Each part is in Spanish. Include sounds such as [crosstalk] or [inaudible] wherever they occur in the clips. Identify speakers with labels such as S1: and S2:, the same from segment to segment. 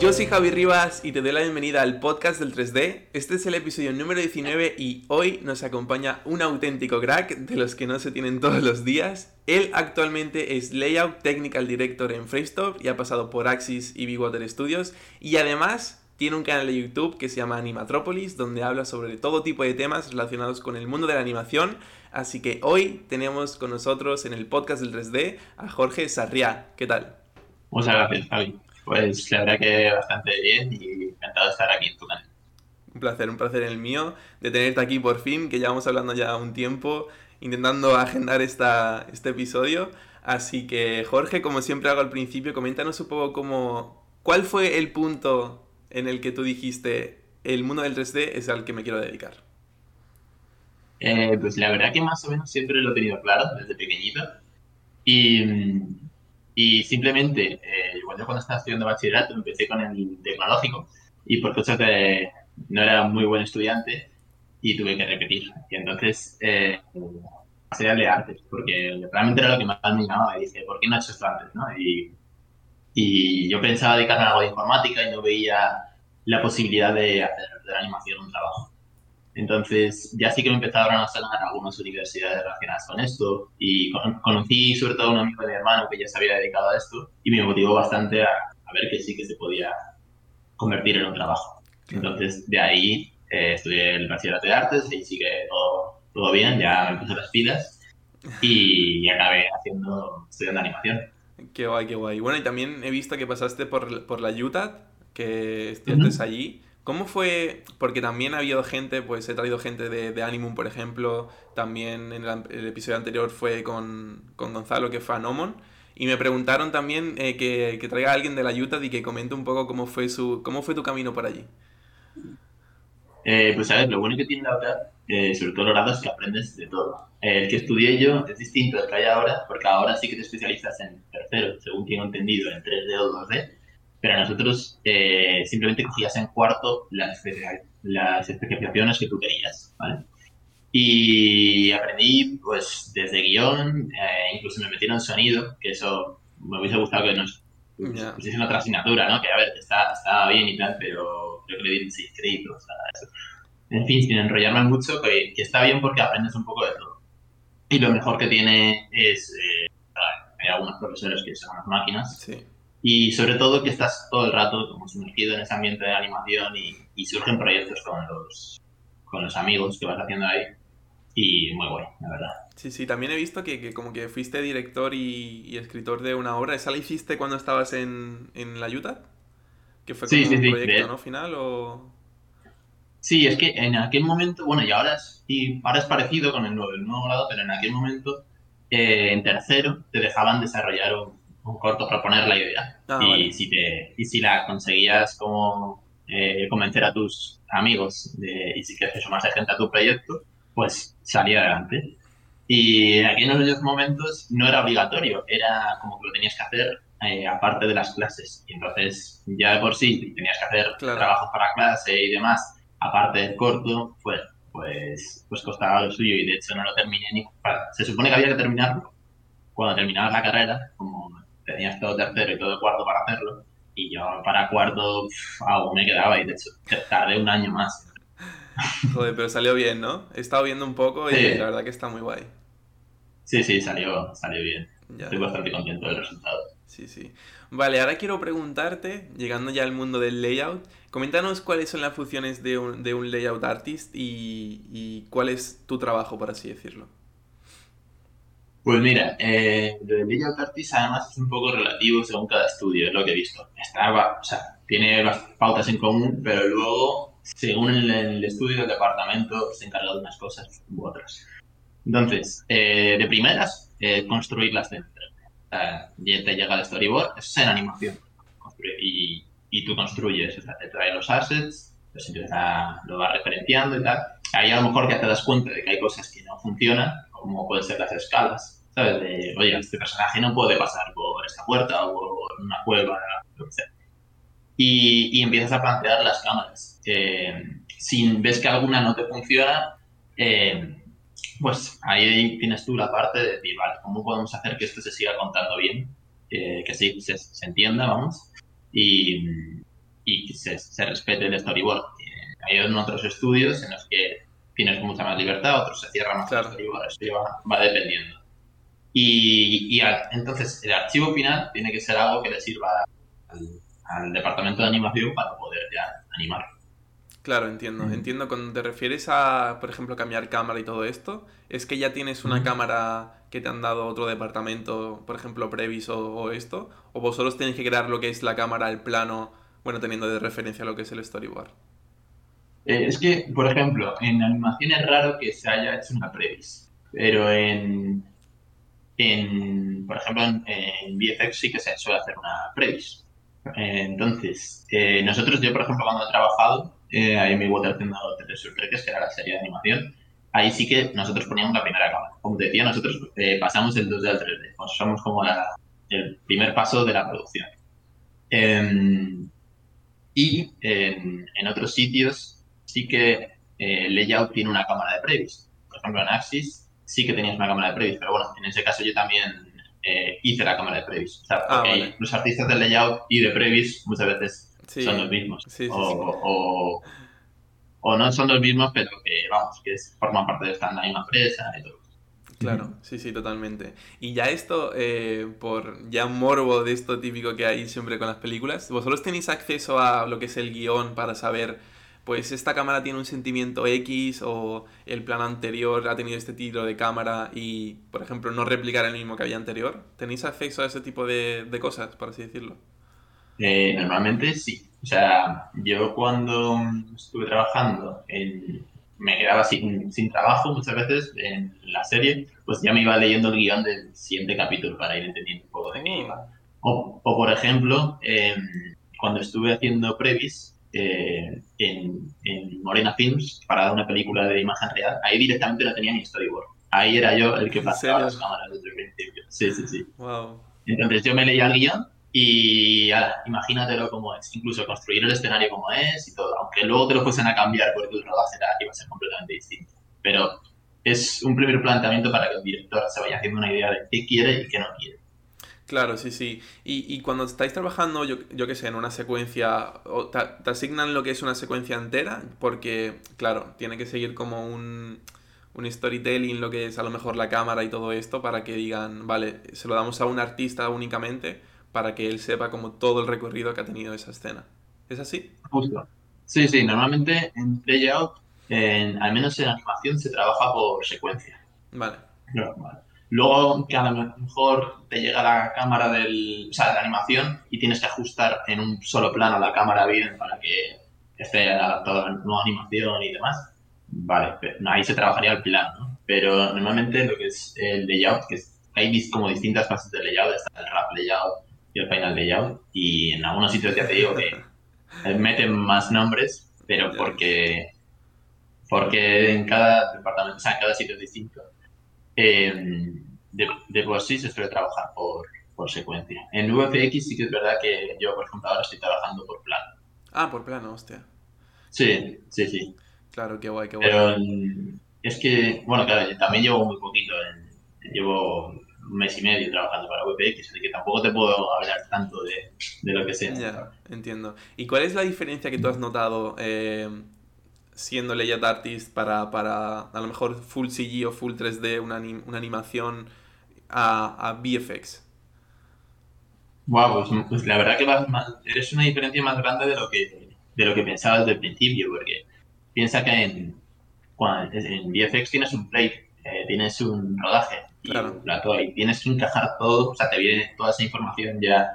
S1: yo soy Javi Rivas y te doy la bienvenida al podcast del 3D. Este es el episodio número 19 y hoy nos acompaña un auténtico crack de los que no se tienen todos los días. Él actualmente es Layout Technical Director en Framestore y ha pasado por Axis y Big Water Studios y además tiene un canal de YouTube que se llama Animatropolis donde habla sobre todo tipo de temas relacionados con el mundo de la animación. Así que hoy tenemos con nosotros en el podcast del 3D a Jorge Sarriá. ¿Qué tal?
S2: Muchas gracias, Javi. Pues la verdad que bastante bien y encantado de estar aquí en tu canal.
S1: Un placer, un placer el mío de tenerte aquí por fin, que llevamos hablando ya un tiempo, intentando agendar esta, este episodio. Así que Jorge, como siempre hago al principio, coméntanos un poco cómo, cuál fue el punto en el que tú dijiste el mundo del 3D es al que me quiero dedicar.
S2: Eh, pues la verdad que más o menos siempre lo he tenido claro desde pequeñito. Y y simplemente, eh, yo cuando estaba estudiando bachillerato empecé con el tecnológico y por cosas de no era muy buen estudiante y tuve que repetir. Y entonces eh, pasé a leer artes porque realmente era lo que más me llamaba y dije, ¿por qué no he hecho esto antes? ¿no? Y, y yo pensaba dedicarme a algo de informática y no veía la posibilidad de hacer de la animación un trabajo. Entonces, ya sí que me empezaron a sonar algunas universidades relacionadas con esto y conocí sobre todo a un amigo de mi hermano que ya se había dedicado a esto y me motivó bastante a, ver que sí que se podía convertir en un trabajo. Entonces, de ahí eh, estudié el bachillerato de artes y sigue todo, todo bien, ya empecé las pilas y, acabé haciendo, estudiando animación.
S1: Qué guay, qué guay. Bueno, y también he visto que pasaste por, por la UTAD, que estudiaste allí. ¿Cómo fue? Porque también ha habido gente, pues he traído gente de, Animum, por ejemplo, también en el, episodio anterior fue con, Gonzalo, que fue a Nomon, y me preguntaron también eh, que, traiga a alguien de la Utah y que comente un poco cómo fue, su, cómo fue tu camino por allí.
S2: Eh, pues a ver, lo bueno que tiene la UTAD, eh, sobre todo lado es que aprendes de todo. el que estudié yo es distinto al que hay ahora, porque ahora sí que te especializas en tercero, según tengo entendido, en 3D o 2D, pero nosotros eh, simplemente cogías en cuarto las, las especializaciones que tú querías, ¿vale? Y aprendí, pues, desde guion, eh, incluso me metieron sonido, que eso me hubiese gustado que nos pusiesen otra asignatura, ¿no? Que, a ver, está, está bien y tal, pero creo que le dieron seis créditos a eso. En fin, sin enrollarme mucho, que, que, está bien porque aprendes un poco de todo. Y lo mejor que tiene es, eh, hay algunos profesores que son unas máquinas, sí y sobre todo que estás todo el rato como sumergido en ese ambiente de animación y, surgen proyectos con los, con los amigos que vas haciendo ahí y muy guay, la verdad.
S1: Sí, sí, también he visto que, que como que fuiste director y, escritor de una obra. ¿Esa la hiciste cuando estabas en, en la Utah? ¿Que fue como un proyecto, ¿no? Final o...
S2: Sí, es que en aquel momento, bueno, y ahora es, y ahora es parecido con el nuevo, el nuevo grado, pero en aquel momento, eh, en tercero, te dejaban desarrollar un, un corto proponer la idea. Ah, y, si te, y si la conseguías como eh, convencer a tus amigos de, y si quieres sumarse gente a tu proyecto, pues salía adelante. Y en aquellos momentos no era obligatorio, era como que lo tenías que hacer eh, aparte de las clases. Y entonces ya de por sí tenías que hacer trabajos para clase y demás, aparte del corto, pues, pues, pues costaba lo suyo y de hecho no lo terminé ni... Se supone que había que terminarlo cuando terminabas la carrera, como tenías todo tercero y todo cuarto para hacerlo. Y yo para cuarto aún me quedaba y de hecho tardé un año más. [laughs]
S1: Joder, pero salió bien, ¿no? He estado viendo un poco y la verdad que está muy guay.
S2: Sí, sí, salió, salió bien. Estoy bastante contento del resultado.
S1: Sí, sí. Vale, ahora quiero preguntarte, llegando ya al mundo del layout, coméntanos cuáles son las funciones de un, de un layout artist y, y cuál es tu trabajo, por así decirlo.
S2: Pues mira, eh, lo de Artist además es un poco relativo según cada estudio, es lo que he visto. Está, o sea, tiene las pautas en común, pero luego, según el, estudio del departamento, se encarga de unas cosas u otras. Entonces, eh, de primeras, eh, construir las escena. ya te llega el storyboard, es en animación. Y, y tú construyes, o sea, te trae los assets, pues empieza, lo vas referenciando y tal. Ahí a lo mejor ya te das cuenta de que hay cosas que no funcionan, como pueden ser las escalas ¿sabes? De, oye, este personaje no puede pasar por esta puerta o por una cueva, lo que sea. Y, y empiezas a plantear las cámaras. Eh, si ves que alguna no te funciona, eh, pues ahí tienes tú la parte de decir, vale, ¿cómo podemos hacer que esto se siga contando bien? que sí, se, entienda, vamos. Y, y que se, se respete el storyboard. Eh, hay otros estudios en los que tienes mucha más libertad, otros se cierran más claro. el storyboard, eso va, va dependiendo. Y, y entonces el archivo final tiene que ser algo que le sirva al, al departamento de animación para poder ya animar.
S1: Claro, entiendo. Entiendo cuando te refieres a, por ejemplo, cambiar cámara y todo esto, es que ya tienes una cámara que te han dado otro departamento, por ejemplo, Previs o, esto, o vosotros tenéis que crear lo que es la cámara, el plano, bueno, teniendo de referencia lo que es el storyboard.
S2: Eh, es que, por ejemplo, en animación es raro que se haya hecho una Previs, pero en, en por ejemplo, en, en VFX sí que se suele hacer una Previs. Eh, entonces, eh, nosotros, yo por ejemplo, cuando he trabajado, eh, ahí en mi Water haciendo Treasure que era la serie de animación, ahí sí que nosotros poníamos la primera cámara. Como te decía, nosotros pasamos el 2D al 3D, pues somos como el primer paso de la producción. Em, y en, otros sitios sí que layout tiene una cámara de previs. Por ejemplo, en Axis sí que tenías una cámara de previs, pero bueno, en ese caso yo también eh, hice la cámara de Previs. O sea, ah, los artistas del layout y de Previs muchas veces son los mismos. o, o, no son los mismos, pero que, vamos, que forman parte de esta misma empresa y todo.
S1: Claro, sí, sí, totalmente. Y ya esto, eh, por ya morbo de esto típico que hay siempre con las películas, ¿vosotros tenéis acceso a lo que es el guion para saber pues esta cámara tiene un sentimiento X o el plan anterior ha tenido este tiro de cámara y, por ejemplo, no replicar el mismo que había anterior? ¿Tenéis acceso a ese tipo de, cosas, por así decirlo?
S2: Eh, normalmente sí. O sea, yo cuando estuve trabajando me quedaba sin, trabajo muchas veces en la serie, pues ya me iba leyendo el guion del siguiente capítulo para ir entendiendo un poco de qué oh. iba. O, por ejemplo, em, cuando estuve haciendo Previs, eh, en, Morena Films para una película de imagen real, ahí directamente no tenía ni storyboard. Ahí era yo el que pasaba las cámaras desde el principio. Sí, sí, sí. Entonces yo me leía el guion y imagínatelo como es. Incluso construir el escenario como es y todo. Aunque luego te lo fuesen a cambiar porque el rodaje era, iba a ser completamente distinto. Pero es un primer planteamiento para que el director se vaya haciendo una idea de qué quiere y qué no quiere.
S1: Claro, sí, sí. Y, y cuando estáis trabajando, yo, yo qué sé, en una secuencia, te, asignan lo que es una secuencia entera, porque, claro, tiene que seguir como un, un storytelling, lo que es a lo mejor la cámara y todo esto, para que digan, vale, se lo damos a un artista únicamente, para que él sepa como todo el recorrido que ha tenido esa escena. ¿Es así?
S2: Justo. Sí, sí, normalmente en layout, en, al menos en animación, se trabaja por secuencia.
S1: Vale.
S2: vale. Luego que a lo mejor te llega la cámara del, o sea, de la animación y tienes que ajustar en un solo plano la cámara bien para que esté adaptado a la nueva animación y demás. Vale, ahí se trabajaría el plan, ¿no? Pero normalmente lo que es el layout, que hay como distintas fases de layout, está el rap layout y el final layout, y en algunos sitios ya te digo que [laughs] meten más nombres, pero porque, porque en cada departamento, o sea, en cada sitio es distinto. Eh, de, por sí se suele trabajar por, por, secuencia. En VFX sí que es verdad que yo, por ejemplo, ahora estoy trabajando por plano.
S1: Ah, por plano, hostia.
S2: Sí, sí, sí.
S1: Claro, qué guay, qué guay.
S2: Pero es que, bueno, claro, también llevo muy poquito. llevo un mes y medio trabajando para VFX, así que tampoco te puedo hablar tanto de, de lo que sea.
S1: Ya, entiendo. ¿Y cuál es la diferencia que tú has notado eh, siendo layout artist para, para a lo mejor full CG o full 3D, una, una animación a, a VFX?
S2: Wow, pues, pues, la verdad que es una diferencia más grande de lo que de lo que pensaba desde el principio, porque piensa que en, en VFX tienes un plate, eh, tienes un rodaje y un plato y tienes que encajar todo, o sea, te viene toda esa información ya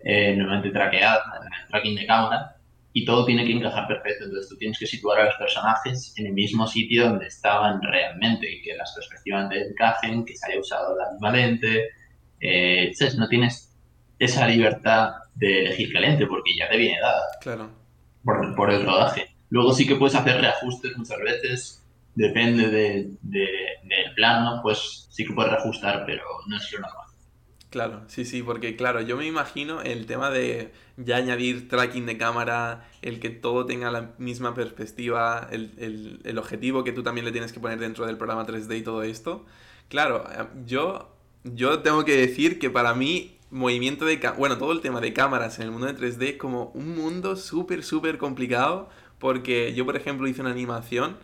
S2: eh, normalmente traqueada, en el tracking de cámara, y todo tiene que encajar perfecto. Entonces tú tienes que situar a los personajes en el mismo sitio donde estaban realmente y que las perspectivas encajen, que se haya usado la misma lente. Eh, no tienes esa libertad de elegir qué lente porque ya te viene dada.
S1: Claro.
S2: Por, por el rodaje. Luego sí que puedes hacer reajustes muchas veces, depende de, del plano, pues sí que puedes reajustar, pero no es lo normal.
S1: Claro, sí, sí, porque claro, yo me imagino el tema de ya añadir tracking de cámara, el que todo tenga la misma perspectiva, el, el, objetivo que tú también le tienes que poner dentro del programa 3D y todo esto. Claro, eh, yo, yo tengo que decir que para mí movimiento de... Bueno, todo el tema de cámaras en el mundo de 3D es como un mundo súper, súper complicado porque yo, por ejemplo, hice una animación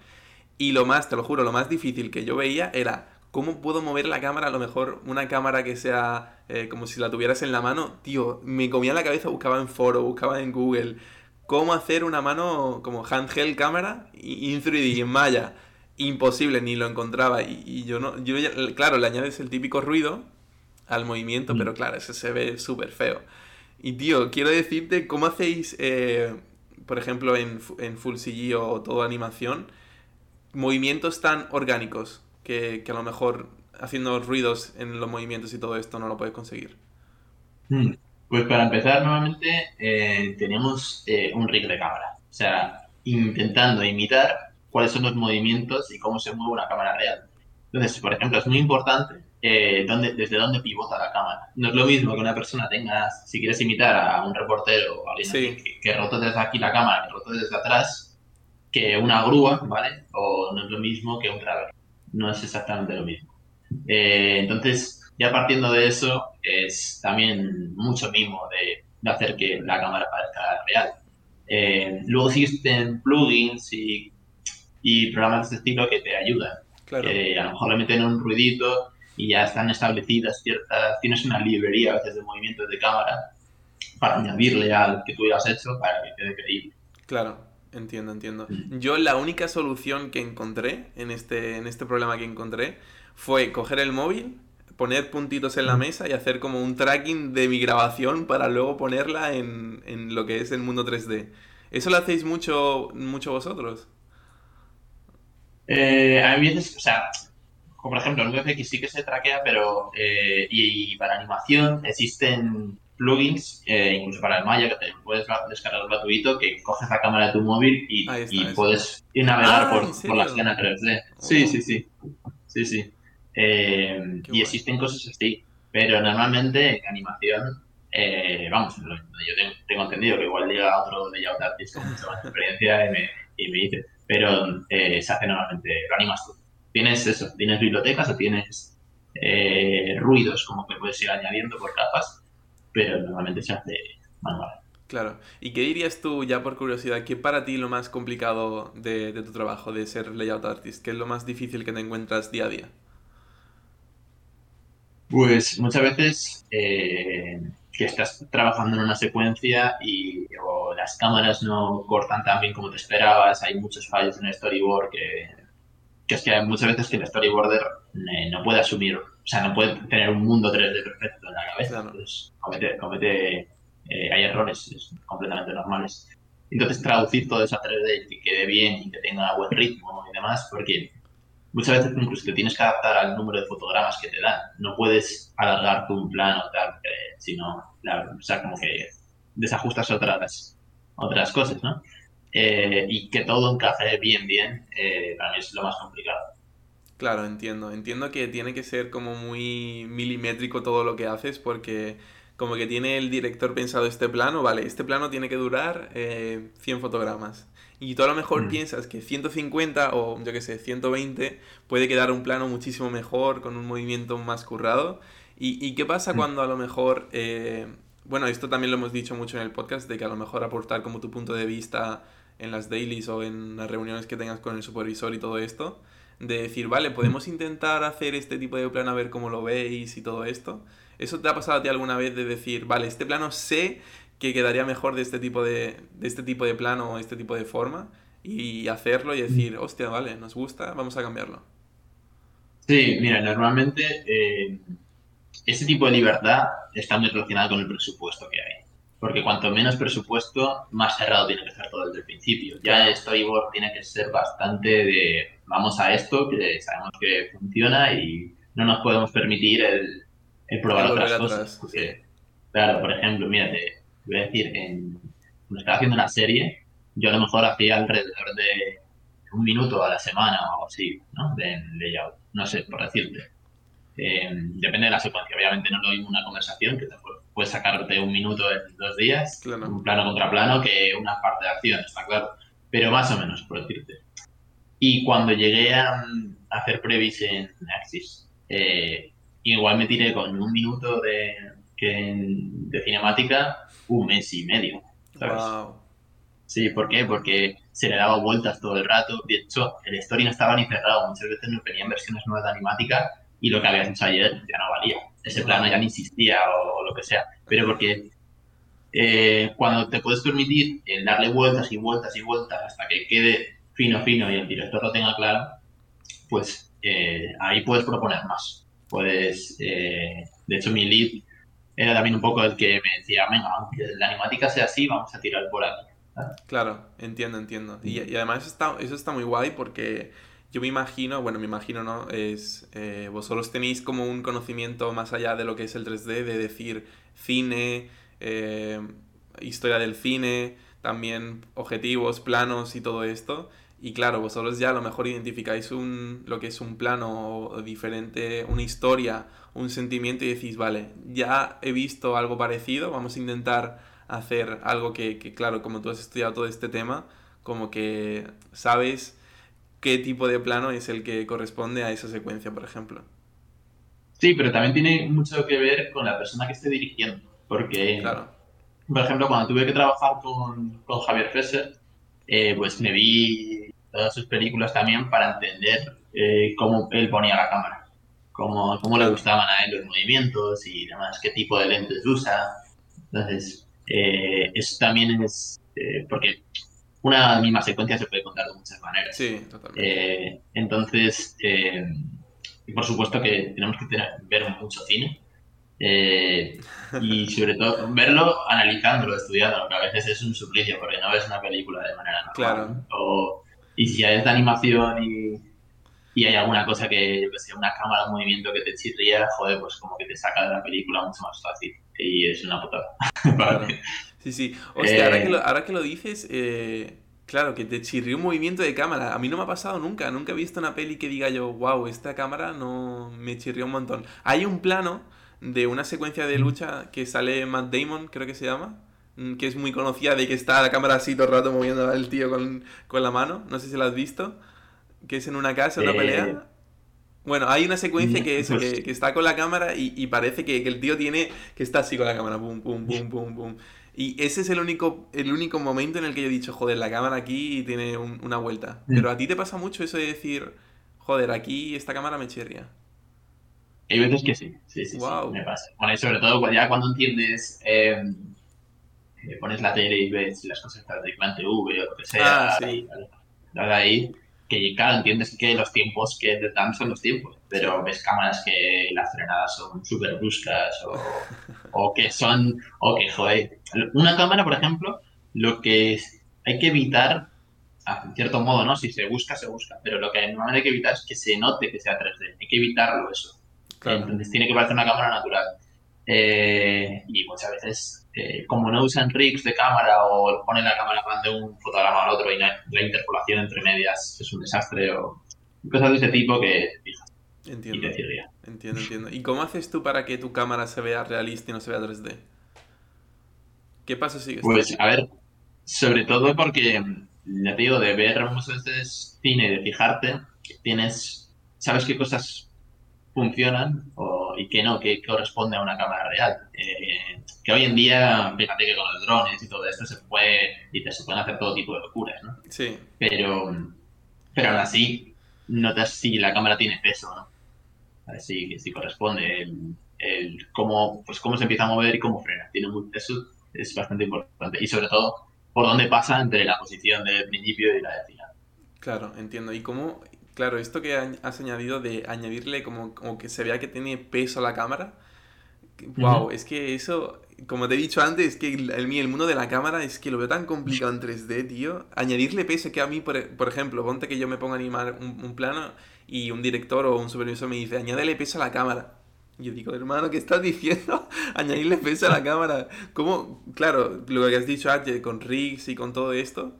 S1: y lo más, te lo juro, lo más difícil que yo veía era cómo puedo mover la cámara, a lo mejor una cámara que sea eh, como si la tuvieras en la mano. Tío, me comía la cabeza, buscaba en foro, buscaba en Google cómo hacer una mano como handheld cámara in 3D, en Maya. Imposible, ni lo encontraba. Y, yo no, yo claro, le añades el típico ruido al movimiento, mm. pero claro, ese se ve súper feo. Y tío, quiero decirte cómo hacéis, eh, por ejemplo, en, en Full CG o toda animación, movimientos tan orgánicos que, a lo mejor haciendo ruidos en los movimientos y todo esto no lo puedes conseguir.
S2: Mm. Pues para empezar, nuevamente eh, tenemos eh, un rig de cámara. O sea, intentando imitar cuáles son los movimientos y cómo se mueve una cámara real. Entonces, por ejemplo, es muy importante eh, dónde, desde dónde pivota la cámara. No es lo mismo que una persona tenga, si quieres imitar a un reportero o a alguien que, que rote desde aquí la cámara, que rote desde atrás, que una grúa, ¿vale? O no es lo mismo que un graver. No es exactamente lo mismo. Eh, entonces, ya partiendo de eso, es también mucho mimo de, hacer que la cámara parezca real. Eh, luego existen plugins y, programas de este estilo que te ayudan. a lo mejor le meten un ruidito y ya están establecidas ciertas... Tienes una librería a veces de movimientos de cámara para añadirle al que tú hayas hecho para que quede creíble.
S1: Claro, entiendo, entiendo. Mm. Yo la única solución que encontré en este, en este problema que encontré fue coger el móvil, poner puntitos en la mesa y hacer como un tracking de mi grabación para luego ponerla en, en lo que es el mundo 3D. ¿Eso lo hacéis mucho, mucho vosotros?
S2: Eh, a veces, o sea, como por ejemplo, en VFX sí que se traquea, pero eh, y, para animación existen plugins, eh, incluso para el Maya, que te puedes descargar gratuito, que coges la cámara de tu móvil y, puedes ir navegar ah, por, por, la escena 3D. Sí, sí, sí. Sí, sí. Eh, y existen cosas así, pero normalmente en animación, eh, vamos, yo tengo, entendido que igual llega otro layout artist con mucha más experiencia y me, y me dice, pero eh, se hace normalmente, lo animas tú. Tienes eso, tienes bibliotecas o tienes ruidos como que puedes ir añadiendo por capas, pero normalmente se hace manual.
S1: Claro. ¿Y qué dirías tú, ya por curiosidad, qué para ti lo más complicado de, de, tu trabajo, de ser layout artist? ¿Qué es lo más difícil que te encuentras día a día?
S2: Pues muchas veces eh, que estás trabajando en una secuencia y o las cámaras no cortan tan bien como te esperabas, hay muchos fallos en el storyboard que, que es que hay muchas veces que el storyboarder eh, no puede asumir, o sea, no puede tener un mundo 3D perfecto en la cabeza, entonces comete, comete eh, hay errores completamente normales. Entonces traducir todo eso a 3D y que quede bien y que tenga buen ritmo y demás, porque muchas veces incluso te tienes que adaptar al número de fotogramas que te dan. No puedes alargar tu plano tal, sino, o sea, como que desajustas otras, otras cosas, ¿no? Eh, y que todo encaje bien, bien, eh, para mí es lo más complicado.
S1: Claro, entiendo. Entiendo que tiene que ser como muy milimétrico todo lo que haces porque como que tiene el director pensado este plano, vale, este plano tiene que durar 100 eh, fotogramas y tú a lo mejor mm. piensas que 150 o yo que sé, 120 puede quedar un plano muchísimo mejor, con un movimiento más currado. ¿Y, qué pasa mm. cuando a lo mejor, eh, bueno, esto también lo hemos dicho mucho en el podcast, de que a lo mejor aportar como tu punto de vista en las dailies o en las reuniones que tengas con el supervisor y todo esto, de decir, vale, podemos intentar hacer este tipo de plano a ver cómo lo veis y todo esto. ¿Eso te ha pasado a ti alguna vez de decir, vale, este plano sé que quedaría mejor de este tipo de, de este tipo de plano o este tipo de forma y hacerlo y decir, hostia, vale, nos gusta, vamos a cambiarlo.
S2: Sí, mira, normalmente eh, ese tipo de libertad está muy relacionada con el presupuesto que hay. Porque cuanto menos presupuesto, más cerrado tiene que ser todo desde el principio. Ya el storyboard tiene que ser bastante de vamos a esto, que sabemos que funciona y no nos podemos permitir el, probar otras cosas. Claro, por ejemplo, mira, voy a decir, en, cuando estaba haciendo una serie, yo a lo mejor hacía alrededor de un minuto a la semana o algo así, ¿no? De layout, no sé, por decirte. Eh, depende de la secuencia, obviamente no lo mismo una conversación que te puedes sacarte un minuto en dos días, un plano contra plano, que una parte de acción, está claro, pero más o menos, por decirte. Y cuando llegué a, hacer previs en Axis, eh, igual me tiré con un minuto de, de cinemática un mes y medio. ¿sabes?
S1: Wow.
S2: Sí, ¿por qué? Porque se le daba vueltas todo el rato. De hecho, el story no estaba ni cerrado. Muchas veces nos venían versiones nuevas de animática y lo que habías hecho ayer ya no valía. Ese plano ya ni existía o, lo que sea. Pero porque eh, cuando te puedes permitir el darle vueltas y vueltas y vueltas hasta que quede fino, fino y el director lo tenga claro, pues eh, ahí puedes proponer más. Puedes, eh, de hecho, mi lead era también un poco el que me decía, venga, la animática sea así, vamos a tirar por aquí.
S1: Claro, entiendo, entiendo. Y, y además está, eso está muy guay porque yo me imagino, bueno, me imagino, ¿no? Es, eh, vosotros tenéis como un conocimiento más allá de lo que es el 3D, de decir cine, eh, historia del cine, también objetivos, planos y todo esto. Y claro, vosotros ya a lo mejor identificáis un, lo que es un plano diferente, una historia, un sentimiento y decís, vale, ya he visto algo parecido, vamos a intentar hacer algo que, que, claro, como tú has estudiado todo este tema, como que sabes qué tipo de plano es el que corresponde a esa secuencia, por ejemplo.
S2: Sí, pero también tiene mucho que ver con la persona que esté dirigiendo, porque,
S1: Claro,
S2: por ejemplo, cuando tuve que trabajar con, con Javier Fesser, eh, pues me vi todas sus películas también para entender eh, cómo él ponía la cámara, cómo, cómo le gustaban a él los movimientos y demás, qué tipo de lentes usa. Entonces, eh, eso también es porque una misma secuencia se puede contar de muchas maneras.
S1: sí, totalmente.
S2: Eh, entonces, eh, y por supuesto que tenemos que tener- ver mucho cine eh, y [laughs] sobre todo verlo analizándolo, estudiándolo, que a veces es un suplicio porque no ves una película de manera normal.
S1: Claro.
S2: O, y si es de animación y, y hay alguna cosa que, yo que sé, una cámara, un movimiento que te chirría, joder, pues como que te saca de la película mucho más fácil. Y es una putada. [laughs]
S1: Claro. Sí, sí. Hostia, ahora,
S2: Eh,
S1: que lo, ahora que lo dices, eh, claro, que te chirrió un movimiento de cámara. A mí no me ha pasado nunca. Nunca he visto una peli que diga yo, wow, esta cámara no me chirrió un montón. Hay un plano de una secuencia de lucha que sale Matt Damon, creo que se llama, mm, que es muy conocida, de que está la cámara así todo el rato moviendo al tío con, con la mano. No sé si la has visto. Que es en una casa, una
S2: Eh,
S1: pelea. Bueno, hay una secuencia que, es,
S2: pues-
S1: que, que está con la cámara y, y parece que, que el tío tiene que está así con la cámara, pum, pum, pum, pum, pum. Y ese es el único, el único momento en el que yo he dicho, joder, la cámara aquí tiene un- una vuelta.
S2: Mm.
S1: Pero a ti te pasa mucho eso de decir, joder, aquí esta cámara me chirria.
S2: Hay veces que sí, sí, sí, sí,
S1: Guau.
S2: me pasa. Bueno, y sobre todo ya cuando entiendes, eh, pones la tele y ves las cosas de Clan TV o lo que sea,
S1: Ah, sí.
S2: ahí, ahí, ahí, que claro, entiendes que los tiempos que te dan son los tiempos, pero ves cámaras que las frenadas son súper bruscas o, o que son, o que, joder, una cámara, por ejemplo, lo que hay que evitar, a cierto modo, ¿no? Si se busca, se busca, pero lo que normalmente hay que evitar es que se note que sea 3D, hay que evitarlo eso.
S1: Claro.
S2: Entonces tiene que parecer una cámara natural. Eh, y muchas veces, eh, como no usan rigs de cámara o ponen la cámara van de un fotograma al otro y la, la interpolación entre medias es un desastre o cosas de ese tipo que fijas y
S1: Entiendo, entiendo, entiendo. ¿Y cómo haces tú para que tu cámara se vea realista y no se vea 3D? ¿Qué paso sigues? tú?
S2: Pues a ver, sobre todo porque, ya te digo, de ver muchas veces cine, de fijarte, tienes, sabes qué cosas funcionan o, y qué no, qué corresponde a una cámara real. Eh, que hoy en día, fíjate que con los drones y todo esto se puede, y te se pueden hacer todo tipo de locuras, ¿no?
S1: Sí,
S2: Pero, pero aún así, notas si la cámara tiene peso, ¿no? A ver si, si corresponde el, el cómo, pues cómo se empieza a mover y cómo frena. Tiene muy, eso es bastante importante. Y sobre todo, por dónde pasa entre la posición del principio y la de final.
S1: claro, entiendo. ¿Y cómo, claro, esto que has añadido de añadirle como, como que se vea que tiene peso a la cámara? Wow, es que eso, como te he dicho antes, que el, el, mundo de la cámara es que lo veo tan complicado en 3D, tío. Añadirle peso que a mí, por, por ejemplo, ponte que yo me pongo a animar un, un plano y un director o un supervisor me dice, añádele peso a la cámara. Y yo digo, hermano, ¿qué estás diciendo? [laughs] Añadirle peso a la cámara. ¿Cómo? Claro, lo que has dicho antes, con rigs y con todo esto.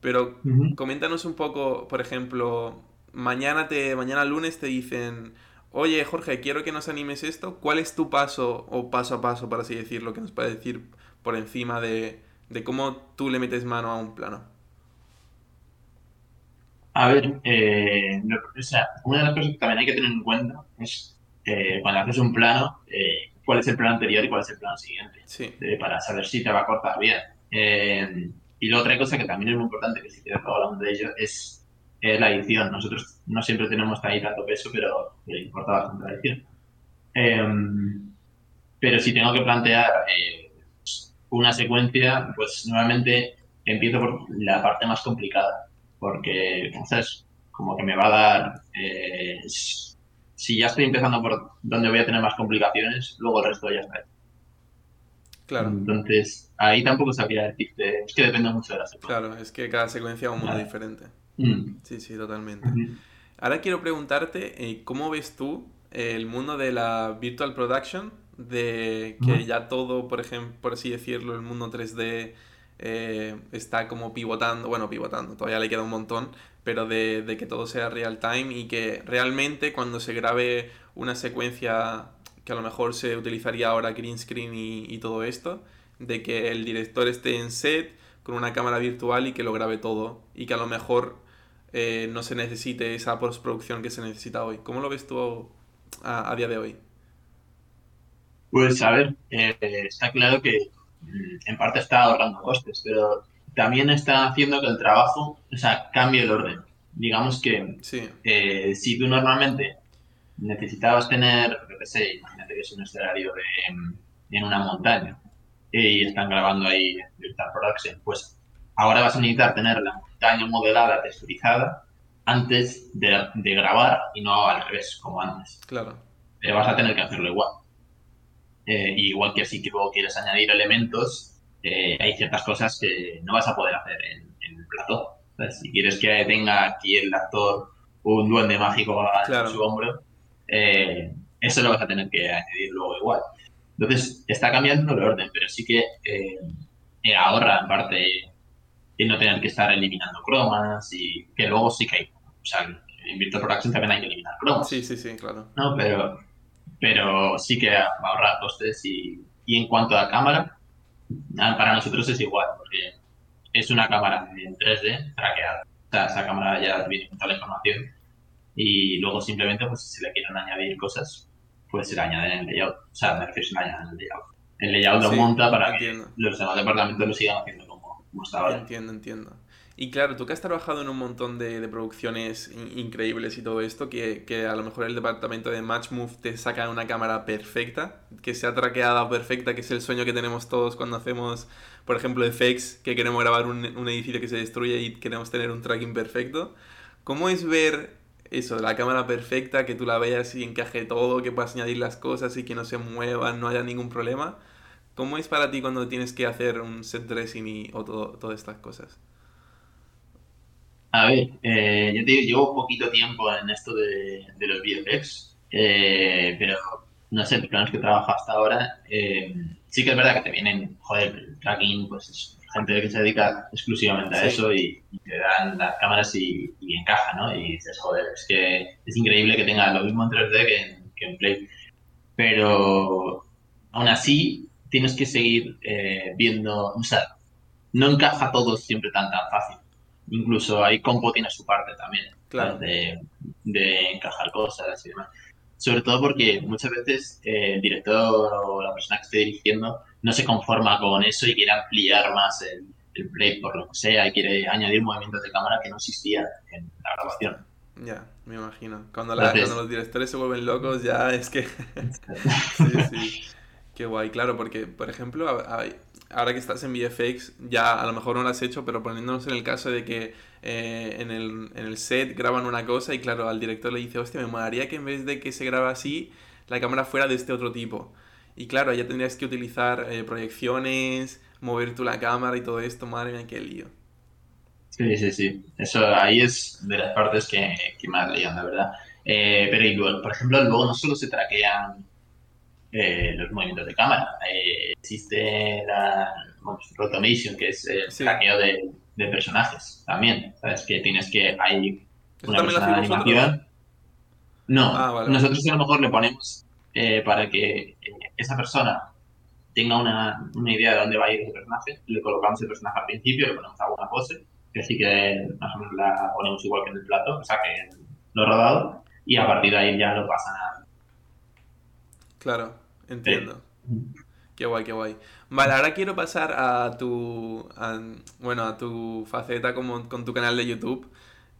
S1: Pero coméntanos un poco, por ejemplo, mañana te, mañana lunes te dicen, oye Jorge, quiero que nos animes esto. ¿Cuál es tu paso o paso a paso, por así decirlo, que nos puede decir por encima de, de cómo tú le metes mano a un plano?
S2: A ver, eh, o sea, una de las cosas que también hay que tener en cuenta es eh, cuando haces un plano, eh, cuál es el plan anterior y cuál es el plan siguiente.
S1: Sí.
S2: para saber si te va a cortar bien. Y la otra cosa que también es muy importante, que si quieres hablamos de ello, es eh, la edición. Nosotros no siempre tenemos ahí tanto peso, pero le importa bastante la edición. Eh, pero si tengo que plantear eh, una secuencia, pues nuevamente empiezo por la parte más complicada, porque entonces como que me va a dar... eh, si ya estoy empezando por donde voy a tener más complicaciones, luego el resto ya está.
S1: Claro.
S2: Entonces, ahí tampoco sabría decirte, es que depende mucho de la secuencia.
S1: Claro, es que cada secuencia es un mundo diferente.
S2: Mm.
S1: Sí, sí, totalmente. Ahora quiero preguntarte, eh, ¿cómo ves tú el mundo de la virtual production? De que ya todo, por ejemplo, por así decirlo, el mundo 3D eh, está como pivotando, bueno, pivotando, todavía le queda un montón, pero de, de que todo sea real time y que realmente cuando se grabe una secuencia que a lo mejor se utilizaría ahora green screen y, y todo esto, de que el director esté en set con una cámara virtual y que lo grabe todo y que a lo mejor eh, no se necesite esa postproducción que se necesita hoy. ¿Cómo lo ves tú a, a día de hoy?
S2: Pues a ver, eh, está claro que mm, en parte está ahorrando costes, pero también está haciendo que el trabajo, o sea, cambie el orden. Digamos que
S1: Sí,
S2: eh, si tú normalmente necesitabas tener, yo qué sé, imagínate que es un escenario de, en una montaña y están grabando ahí Virtual Production, pues ahora vas a necesitar tener la montaña modelada, texturizada, antes de, de grabar y no al revés, como antes.
S1: claro.
S2: Pero vas a tener que hacerlo igual. Eh, igual que si luego quieres añadir elementos, eh, hay ciertas cosas que no vas a poder hacer en, en el plató. Entonces, si quieres que tenga aquí el actor un duende mágico
S1: Claro.
S2: su hombro, eh, eso lo vas a tener que añadir luego igual. Entonces, está cambiando el orden, pero sí que ahorra en parte el no tener que estar eliminando cromas y que luego sí que hay. O sea, en Virtual Production también hay que eliminar cromas.
S1: Sí, sí, sí, claro.
S2: No, pero, pero sí que va a ahorrar costes y, y en cuanto a cámara, para nosotros es igual, porque es una cámara en 3D traqueada. O sea, esa cámara ya viene con toda la información y luego simplemente, pues si se le quieren añadir cosas, pues se le añaden en el layout. O sea, me refiero se le añaden en el layout. El layout lo
S1: Sí,
S2: monta para que los demás departamentos lo sigan haciendo
S1: Entiendo, entiendo. Y claro, tú que has trabajado en un montón de, de producciones in- increíbles y todo esto, que, que a lo mejor el departamento de Matchmove te saca una cámara perfecta, que sea traqueada perfecta, que es el sueño que tenemos todos cuando hacemos, por ejemplo, effects, que queremos grabar un, un edificio que se destruye y queremos tener un tracking perfecto. ¿Cómo es ver eso, la cámara perfecta, que tú la veas y encaje todo, que puedas añadir las cosas y que no se muevan, no haya ningún problema? ¿Cómo es para ti cuando tienes que hacer un set dressing y, o todo- todas estas cosas?
S2: A ver, eh, yo te digo, llevo poquito tiempo en esto de, de los VFX, eh, pero no sé, los planos que he trabajado hasta ahora, eh, sí que es verdad que te vienen, joder, el tracking, pues es gente que se dedica exclusivamente a
S1: Sí.
S2: eso y, y te dan las cámaras y, y encaja, ¿no? Y dices, joder, es que es increíble que tenga lo mismo en 3D que en, que en Play. Pero aún así tienes que seguir eh, viendo, o sea, no encaja todo siempre tan tan fácil. Incluso ahí Compo tiene su parte también,
S1: Claro.
S2: de, de encajar cosas y demás. Sobre todo porque muchas veces eh, el director o la persona que esté dirigiendo no se conforma con eso y quiere ampliar más el, el play por lo que sea y quiere añadir movimientos de cámara que no existían en la grabación.
S1: Ya, me imagino. Cuando, la-
S2: Entonces-
S1: cuando los directores se vuelven locos, ya es que. [laughs] [laughs] sí, sí. Qué guay, claro, porque, por ejemplo, ahora que estás en VFX, ya a lo mejor no lo has hecho, pero poniéndonos en el caso de que eh, en, el, en el set graban una cosa y, claro, al director le dice, hostia, me molaría que en vez de que se grabe así, la cámara fuera de este otro tipo. Y claro, ya tendrías que utilizar eh, proyecciones, mover tú la cámara y todo esto, madre mía, qué lío.
S2: Sí, sí, sí. Eso ahí es de las partes que, que más leían, la verdad. Eh, pero luego, por ejemplo, luego no solo se traquean eh, los movimientos de cámara, eh, existe la bueno, Rotomation, que es el
S1: Sí.
S2: de, de personajes también. ¿Sabes? Que tienes que. Hay
S1: ¿Eso
S2: una persona de
S1: vosotros?
S2: animación. No,
S1: Ah, vale,
S2: nosotros a lo mejor le ponemos eh, para que eh, esa persona tenga una, una idea de dónde va a ir el personaje, le colocamos el personaje al principio, le ponemos alguna pose, que sí que más o menos la ponemos igual que en el plato, o sea que lo rodado, y a partir de ahí ya lo pasan a...
S1: Claro. Entiendo. Qué guay, qué guay. Vale, ahora quiero pasar a tu, bueno, a tu faceta como con tu canal de YouTube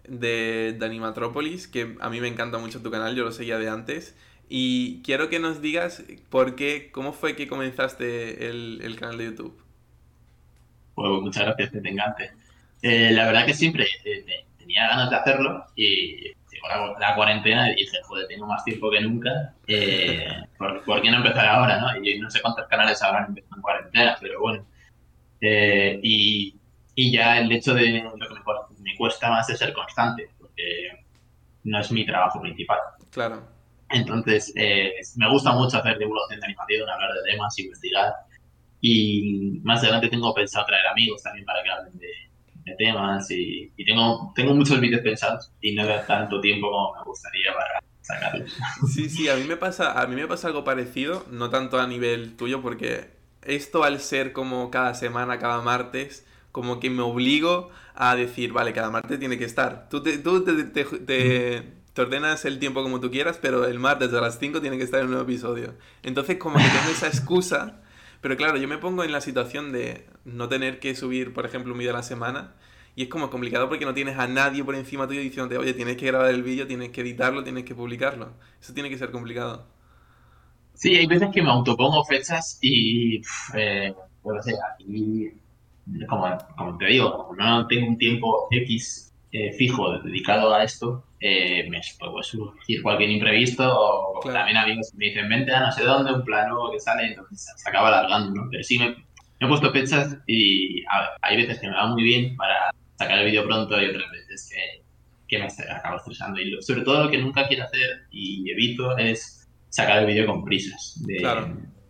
S1: de, de Animatrópolis, que a mí me encanta mucho tu canal, yo lo seguía de antes. Y quiero que nos digas por qué, cómo fue que comenzaste el, canal de YouTube.
S2: Pues muchas gracias, que te encante. Eh, la verdad que siempre eh, tenía ganas de hacerlo y llegó la, cuarentena y dije, joder, tengo más tiempo que nunca, eh, ¿por, qué no empezar ahora? ¿no? Y no sé cuántos canales habrán empezado en cuarentena, pero bueno. y, y ya el hecho de lo que me, cuesta más es ser constante, porque no es mi trabajo principal.
S1: Claro.
S2: Entonces, me gusta mucho hacer divulgación de animación, hablar de temas, investigar. Y más adelante tengo pensado traer amigos también para que hablen de, temas y, tengo, tengo muchos vídeos pensados y no da tanto tiempo como me gustaría para sacarlos. [laughs]
S1: Sí, sí, a mí me pasa, a mí me pasa algo parecido, no tanto a nivel tuyo, porque esto al ser como cada semana, cada martes, como que me obligo a decir, vale, cada martes tiene que estar. Tú te, tú te, te, te ordenas el tiempo como tú quieras, pero el martes a las 5 tiene que estar un nuevo episodio. Entonces como que tengo esa excusa pero claro, yo me pongo en la situación de no tener que subir, por ejemplo, un vídeo a la semana. Y es como complicado porque no tienes a nadie por encima tuyo diciéndote, oye, tienes que grabar el vídeo, tienes que editarlo, tienes que publicarlo. Eso tiene que ser complicado.
S2: Sí, hay veces que me autopongo fechas y, eh, no sé, aquí, como, como te digo, como no tengo un tiempo X eh, fijo dedicado a esto, eh, me puede surgir cualquier imprevisto o también amigos me dicen, vente a no sé dónde, un plano que sale, entonces se acaba alargando, ¿no? Pero sí me, he puesto fechas y hay veces que me va muy bien para sacar el vídeo pronto y otras veces que, que me acabo estresando. Y sobre todo lo que nunca quiero hacer y evito es sacar el vídeo con prisas. De,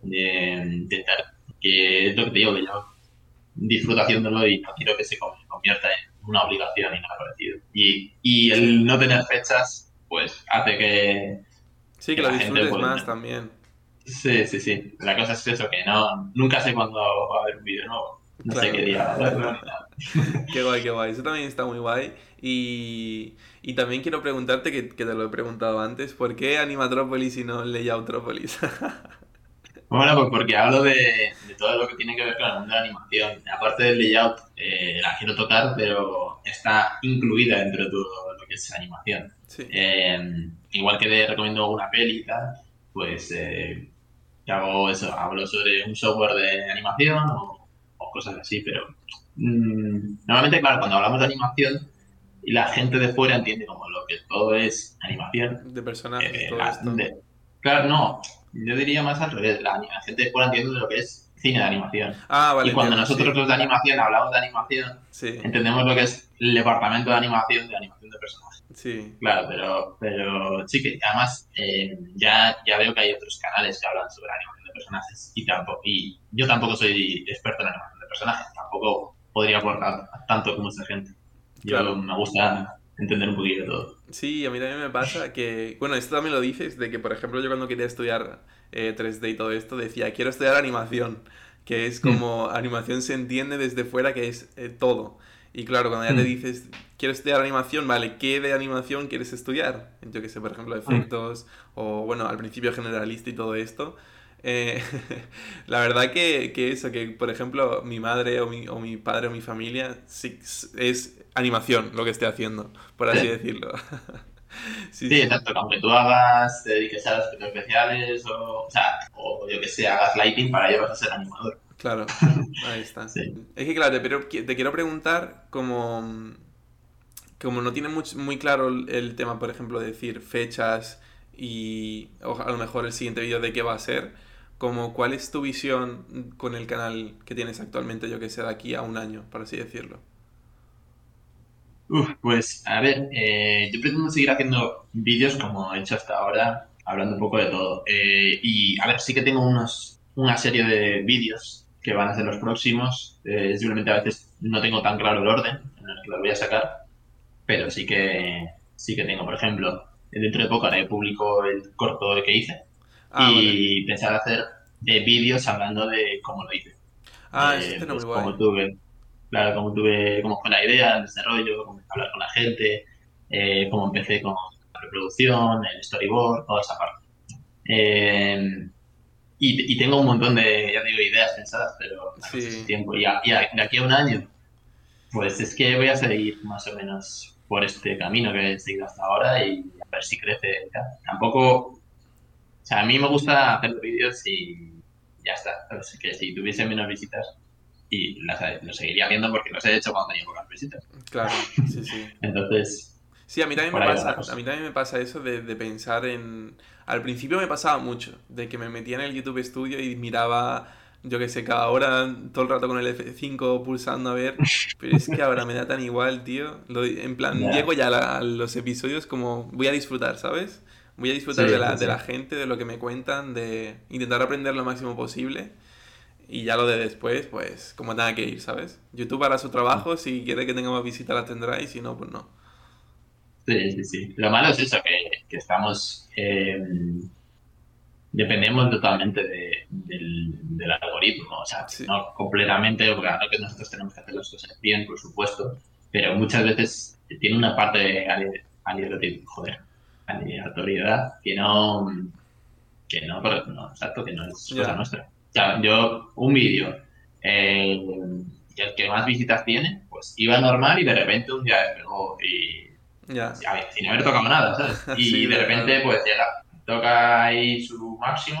S2: de, intentar, que es lo que te digo, que yo disfruto haciéndolo y no quiero que se convierta en una obligación y nada parecido. Y, y el no tener fechas, pues hace que.
S1: Sí, que, lo disfrutes más también.
S2: Sí, sí, sí. La cosa es eso, que no nunca sé cuándo va a haber un vídeo nuevo. No sé qué día [laughs]
S1: Qué guay, qué guay. Eso también está muy guay. Y, y también quiero preguntarte, que, que, te lo he preguntado antes, ¿por qué Animatrópolis y no Layoutropolis? [laughs]
S2: Bueno, pues porque hablo de, todo lo que tiene que ver con el mundo de la animación. Aparte del layout, eh, la quiero tocar, pero está incluida dentro de todo lo que es animación. Eh, igual que de, recomiendo una peli y tal, pues eh, hago eso, hablo sobre un software de animación o, cosas así, pero mm, normalmente, claro, cuando hablamos de animación, la gente de fuera entiende como lo que todo es animación.
S1: De personajes, todo esto.
S2: claro, no, yo diría más al revés. La, gente fuera entiende lo que es cine de animación.
S1: Ah, vale.
S2: Y cuando nosotros los de animación hablamos de animación, entendemos lo que es el departamento de animación de animación de personajes.
S1: Sí.
S2: Claro, pero, pero sí que además eh, ya, ya veo que hay otros canales que hablan sobre animación de personajes y tampoco, y yo tampoco soy experto en animación de personajes, tampoco podría aportar tanto como esa gente. Yo me gusta entender un poquito todo.
S1: Sí, a mí también me pasa que, bueno, esto también lo dices, de que por ejemplo yo cuando quería estudiar 3D eh, y todo esto decía, quiero estudiar animación, que es como mm. animación se entiende desde fuera que es eh, todo. Y claro, cuando ya te mm. dices, quiero estudiar animación, vale, ¿qué de animación quieres estudiar? Yo que sé, por ejemplo, mm. efectos, o bueno, al principio generalista y todo esto. Eh, [laughs] la verdad que, que, eso, que por ejemplo mi madre o mi, o mi padre o mi familia sí, es animación lo que esté haciendo, por así [laughs] decirlo. [laughs] [laughs]
S2: sí, sí, exacto, aunque tú hagas, te dediques a los efectos especiales o, o, sea, o yo que sé, hagas lighting, para ello vas a ser animador.
S1: Claro, [laughs] ahí está. Es que claro, pero te quiero preguntar como, como no tiene muy, muy claro el tema, por ejemplo, de decir fechas y a lo mejor el siguiente vídeo de qué va a ser, como cuál es tu visión con el canal que tienes actualmente, yo que sé, de aquí a un año, por así decirlo.
S2: Uf, pues a ver, eh, yo pretendo seguir haciendo vídeos como he hecho hasta ahora, hablando un poco de todo. Eh, y a ver, sí que tengo unos, una serie de vídeos que van a ser los próximos. Eh, simplemente a veces no tengo tan claro el orden en el que los voy a sacar, pero sí que sí que tengo, por ejemplo, dentro de poco haré público el corto que hice ah, y pensar hacer vídeos hablando de cómo lo hice.
S1: Ah, eso muy pues,
S2: Cómo tuve, claro, cómo tuve, cómo fue la idea, el desarrollo, cómo hablar con la gente, eh, cómo empecé con la reproducción, el storyboard, toda esa parte. Eh, y, tengo un montón de, ya digo, ideas pensadas, pero sí. tiempo. Y, de aquí a un año, pues es que voy a seguir más o menos por este camino que he seguido hasta ahora y a ver si crece. Tampoco, o sea, a mí me gusta hacer vídeos y ya está. Así que si tuviese menos visitas, y lo seguiría haciendo porque los he hecho cuando tenía pocas visitas.
S1: Claro, sí, sí. [laughs]
S2: Entonces...
S1: Sí, a mí también, me pasa, a mí también me pasa eso de, de, pensar en... Al principio me pasaba mucho, de que me metía en el YouTube Studio y miraba, yo que sé, cada hora, todo el rato con el F5 pulsando a ver, pero es que ahora me da tan igual, tío. en plan, llego ya a, los episodios como voy a disfrutar, ¿sabes? Voy a disfrutar de, la, de la gente, de lo que me cuentan, de intentar aprender lo máximo posible. Y ya lo de después, pues como tenga que ir, ¿sabes? YouTube hará su trabajo, si quiere que tenga más visitas la tendrá y si no, pues no.
S2: Sí, sí, sí. Lo malo es eso, que, que estamos... Eh, dependemos totalmente de, del, del, algoritmo, o sea, no completamente, porque claro que nosotros tenemos que hacer las cosas bien, por supuesto, pero muchas veces tiene una parte de aleatoriedad que no, que no, no, exacto, que no es cosa nuestra yo, un vídeo, eh, el que más visitas tiene, pues iba normal y de repente un día despegó y. Ya. sin haber tocado nada, ¿sabes? [laughs] Y de repente, pues llega, toca ahí su máximo,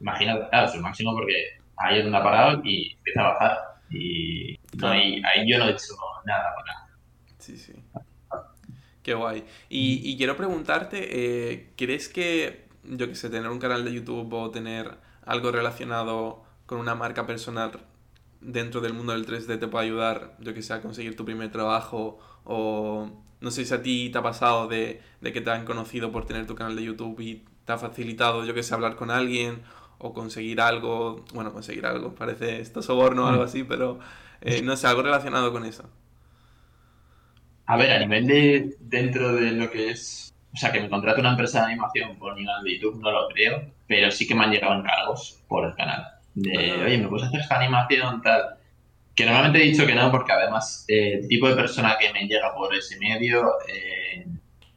S2: imagínate, claro, su máximo porque ahí es donde ha parado y empieza a bajar. Y no, ahí, yo no he hecho nada para
S1: Sí, sí. Qué guay. Y, y quiero preguntarte, eh, ¿crees que, yo qué sé, tener un canal de YouTube o tener algo relacionado con una marca personal dentro del mundo del 3D te puede ayudar, yo que sé, a conseguir tu primer trabajo o no sé si a ti te ha pasado de, que te han conocido por tener tu canal de YouTube y te ha facilitado, yo que sé, hablar con alguien o conseguir algo, bueno, conseguir algo, parece esto soborno o algo así, pero eh, no sé, algo relacionado con eso.
S2: A ver, a nivel de dentro de lo que es o sea, que me contrate una empresa de animación por canal de YouTube, no lo creo, pero sí que me han llegado encargos por el canal. De, oye, ¿me puedes hacer esta animación tal? Que normalmente he dicho que no, porque además eh, el tipo de persona que me llega por ese medio eh,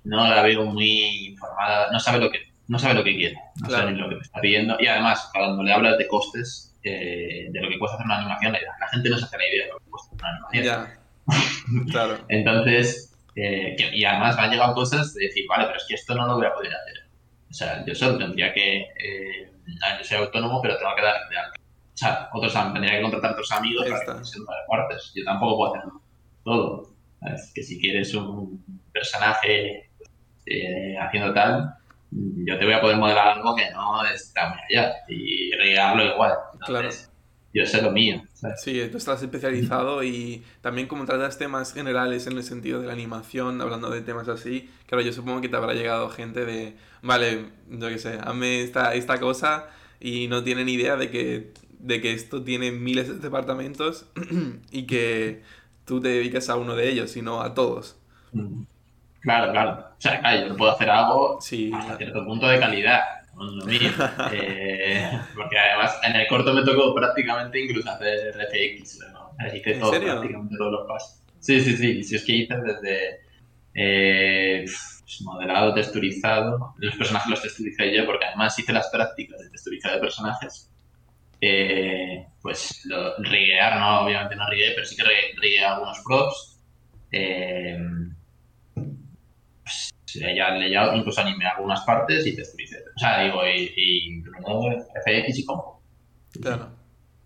S2: no la veo muy informada, no sabe lo que, no sabe lo que quiere, no sabe ni lo que te está pidiendo. Y además, cuando le hablas de costes, eh, de lo que cuesta hacer una animación, la gente no se hace la idea de lo que cuesta una animación.
S1: Ya. [laughs] claro.
S2: Entonces, eh, y además me han llegado cosas de decir, vale, pero es que esto no lo voy a poder hacer. O sea, yo solo tendría que. Eh, yo soy autónomo, pero tengo que dar de alta. O sea, otros tendría que contratar a otros amigos para que se de partes. Yo tampoco puedo hacer todo. Es que si quieres un personaje eh, haciendo tal, yo te voy a poder modelar algo que no está muy allá y regarlo igual. claro yo sé lo mío.
S1: Sí, tú estás especializado y también como tratas temas generales en el sentido de la animación, hablando de temas así, claro, yo supongo que te habrá llegado gente de, vale, yo qué sé, hazme esta, esta cosa y no tienen idea de que, de que esto tiene miles de departamentos [clears throat] y que tú te dedicas a uno de ellos, sino a todos.
S2: Mm. Claro, claro. O sea, claro, yo puedo hacer algo sí, a cierto punto de calidad lo mío. [laughs] Eh, porque además en el corto me tocó prácticamente incluso hacer FX, ¿no? Hice todo, prácticamente todos los pasos. Sí, sí, sí. Si es que hice desde eh, modelado, texturizado. Los personajes los texturicé yo porque además hice las prácticas de texturizado de personajes. Eh, pues lo, riguear, no, obviamente no rigué, pero sí que rigué algunos props. Eh, pues, ya, ya incluso animé algunas partes y texturicé. O sea, digo, y, y FX y compo.
S1: Claro,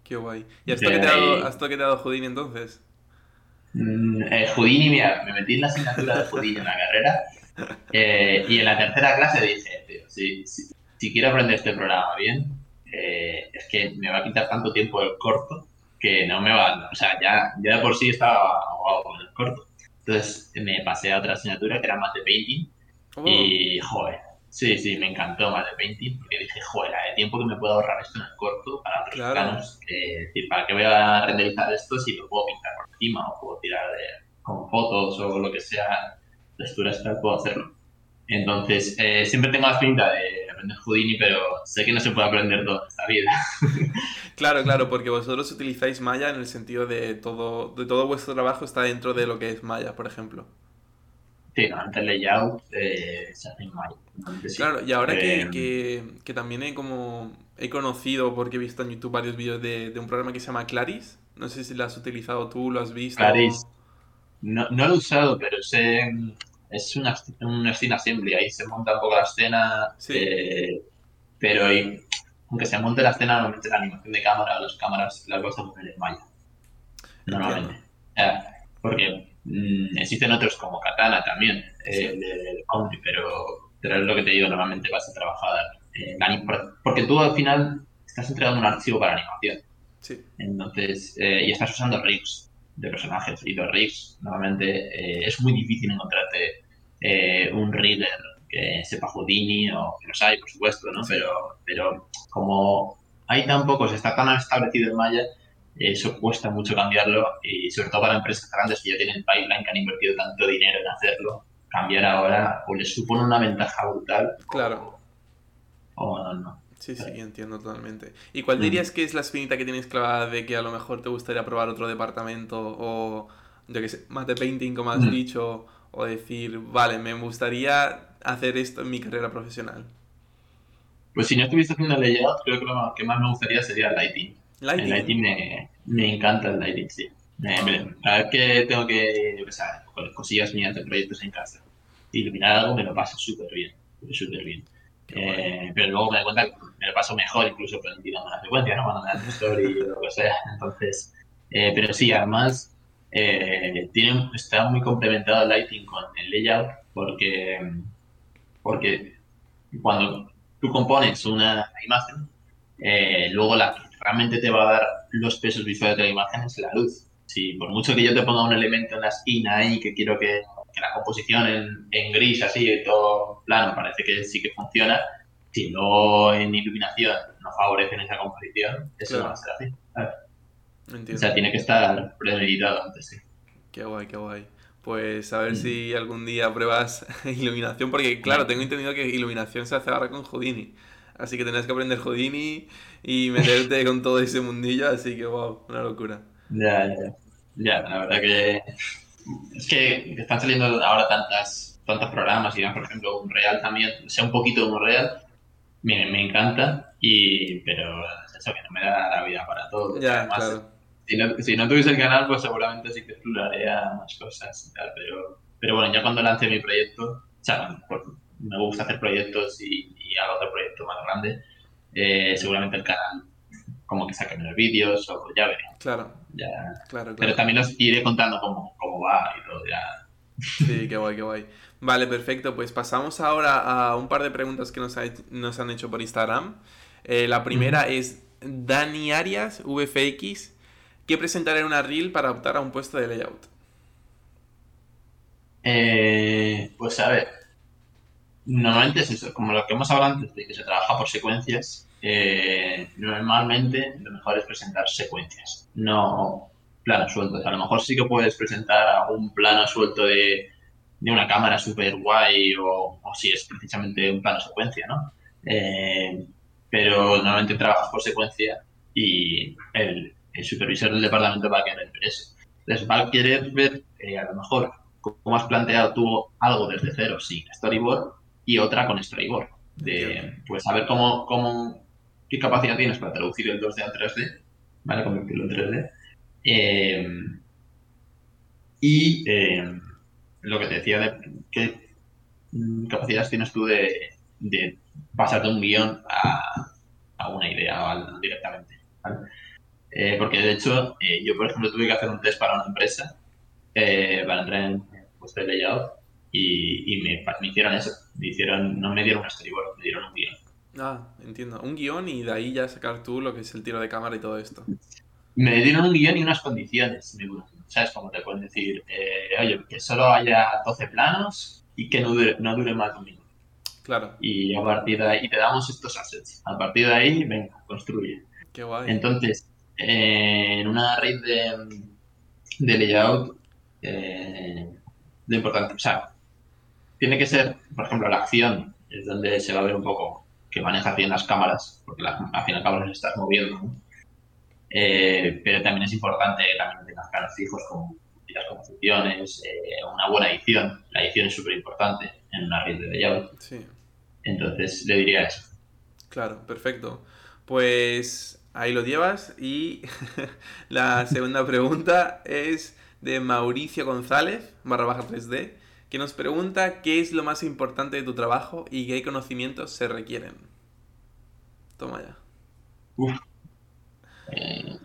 S1: qué guay. ¿Y hasta qué te ha dado, hasta te ha dado Houdini entonces?
S2: Mm, eh, Houdini, mira, me metí en la asignatura de Houdini en la carrera eh, y en la tercera clase dije, tío, si, si, quiero aprender este programa bien, eh, es que me va a quitar tanto tiempo el corto que no me va, o sea, ya, ya de por sí estaba ahogado con el corto. Entonces me pasé a otra asignatura que era más de painting oh. y, joder, Sí, sí, me encantó más de Painting porque dije, joder, de tiempo que me puedo ahorrar esto en el corto para otros claro. Eh, decir, ¿para qué voy a renderizar esto si lo puedo pintar por encima o puedo tirar de, con fotos o lo que sea, texturas tal, puedo hacerlo? Entonces, eh, siempre tengo la pinta de aprender Houdini, pero sé que no se puede aprender todo en esta vida. [laughs]
S1: claro, claro, porque vosotros utilizáis Maya en el sentido de todo, de todo vuestro trabajo está dentro de lo que es Maya, por ejemplo.
S2: Sí, normalmente el layout eh, se hace en Maya.
S1: Claro, y ahora que,
S2: Eh,
S1: que, que también he como he conocido, porque he visto en YouTube varios vídeos de, de un programa que se llama Claris, no sé si lo has utilizado tú, lo has visto.
S2: Claris. No, no lo he usado, pero sé, es una, un scene assembly, ahí se monta un poco la escena,
S1: Sí.
S2: eh, pero ahí, aunque se monte la escena, normalmente la animación de cámara, las cámaras las vas a poner en Maya. Normalmente. Eh, porque mm, existen otros como Katana también, eh, el de Foundry, pero, pero es lo que te digo, normalmente vas a trabajar eh, porque tú al final estás entregando un archivo para animación.
S1: Sí,
S2: Entonces, eh, y estás usando rigs de personajes. Y los rigs, normalmente, eh, es muy difícil encontrarte eh, un rigger que sepa Houdini, o que los hay, por supuesto, ¿no?
S1: Sí.
S2: Pero, pero como hay tan pocos, está tan establecido en Maya, eso cuesta mucho cambiarlo. Y sobre todo para empresas grandes que ya tienen pipeline, que han invertido tanto dinero en hacerlo, cambiar ahora o les supone una ventaja brutal
S1: claro.
S2: o no, no.
S1: Sí, sí, entiendo totalmente. ¿Y cuál
S2: Mm.
S1: dirías que es la espinita que tienes clavada de que a lo mejor te gustaría probar otro departamento o, yo qué sé, mate painting, como has
S2: Mm.
S1: dicho, o decir, vale, me gustaría hacer esto en mi carrera profesional?
S2: Pues si no estuviese haciendo layout, creo que lo que más me gustaría sería el lighting.
S1: Lighting.
S2: El lighting me, me encanta el lighting, sí. Me- me- cada vez que tengo que, qué sé, con cosillas mías de proyectos en casa, iluminar algo me lo paso súper bien, súper bien. Eh, pero luego me doy cuenta que me lo paso mejor incluso una secuencia, ¿no? Cuando me dan story o lo que sea. [laughs] Entonces, eh, pero sí, además, eh, tiene, está muy complementado el lighting con el layout porque, porque cuando tú compones una imagen, luego la realmente te va a dar los pesos visuales de la imagen es la luz. Si por mucho que yo te ponga un elemento en la esquina ahí que quiero que, que la composición en, en gris así, todo plano, parece que sí que funciona, si luego en iluminación no favorecen esa composición, eso
S1: Claro.
S2: no va a ser así. ¿sabes? O
S1: Entiendo.
S2: sea, tiene que estar premeditado antes, sí.
S1: Qué guay, qué guay. Pues a ver
S2: Mm.
S1: si algún día pruebas [laughs] iluminación, porque claro, tengo entendido que iluminación se hace ahora con Houdini. Así que tendrás que aprender Houdini y meterte con todo ese mundillo, así que wow, una locura.
S2: Ya, ya. Ya, la verdad que es que están saliendo ahora tantas, tantos programas y por ejemplo Unreal también, sea un poquito de Unreal, me, me encanta, y, pero es eso que no me da la vida para todo.
S1: Ya,
S2: Además,
S1: claro.
S2: si, no, si no tuviese el canal, pues seguramente sí que exploraría más cosas y tal, pero, pero bueno, ya cuando lance mi proyecto, o sea, por- me gusta hacer proyectos y, y hago otro proyecto más grande, eh, seguramente el canal como que saque menos vídeos o ya veré,
S1: Claro,
S2: ya,
S1: claro,
S2: pero
S1: claro.
S2: también os iré contando cómo, cómo va y todo. Ya.
S1: Sí, qué guay, qué guay. Vale, perfecto. Pues pasamos ahora a un par de preguntas que nos, ha nos han hecho por Instagram. Eh, la primera es Dani Arias, VFX, ¿qué presentar en una reel para optar a un puesto de layout?
S2: Eh, pues a ver, normalmente es eso, como lo que hemos hablado antes, de que se trabaja por secuencias. eh, normalmente lo mejor es presentar secuencias, no planos sueltos. A lo mejor sí que puedes presentar algún plano suelto de, de una cámara súper guay o, si es precisamente un plano secuencia, ¿no? Eh, pero normalmente trabajas por secuencia y el, el supervisor del departamento va a querer ver eso. Entonces va a querer ver, eh, a lo mejor, cómo has planteado tú algo desde cero sin storyboard y otra con storyboard. De, pues saber cómo, cómo, qué capacidad tienes para traducir el 2D al 3D, ¿vale? Convertirlo en 3D. Eh, y eh, lo que te decía de qué mm, capacidades tienes tú de, de pasar de un guion a, a una idea directamente. ¿vale? Eh, porque de hecho, eh, yo por ejemplo tuve que hacer un test para una empresa eh, para entrar en puesto de layout y, y me, me hicieron eso. Me hicieron, no me dieron un storyboard, me dieron un guion.
S1: Ah, entiendo. Un guion y de ahí ya sacar tú lo que es el tiro de cámara y todo esto.
S2: Me dieron un guion y unas condiciones. me- ¿Sabes? Como te pueden decir, eh, oye, que solo haya 12 planos y que no dure, no dure más de un minuto.
S1: Claro,
S2: Y a partir de ahí, y te damos estos assets. A partir de ahí, venga, construye.
S1: qué guay.
S2: Entonces, eh, en una red de, de layout, eh, lo importante, o sea, tiene que ser, por ejemplo, la acción, es donde se va a ver un poco que manejas bien las cámaras, porque la- al fin y al cabo las estás moviendo, ¿no? Eh, pero también es importante que también tengas planos fijos como políticas, cómo funciones, eh, una buena edición. La edición es súper importante en una red de layout.
S1: Sí.
S2: Entonces le diría eso.
S1: Claro, perfecto. Pues ahí lo llevas y [laughs] la segunda pregunta es de Mauricio González, barra baja 3D, que nos pregunta qué es lo más importante de tu trabajo y qué conocimientos se requieren. Toma ya.
S2: Uf. Eh,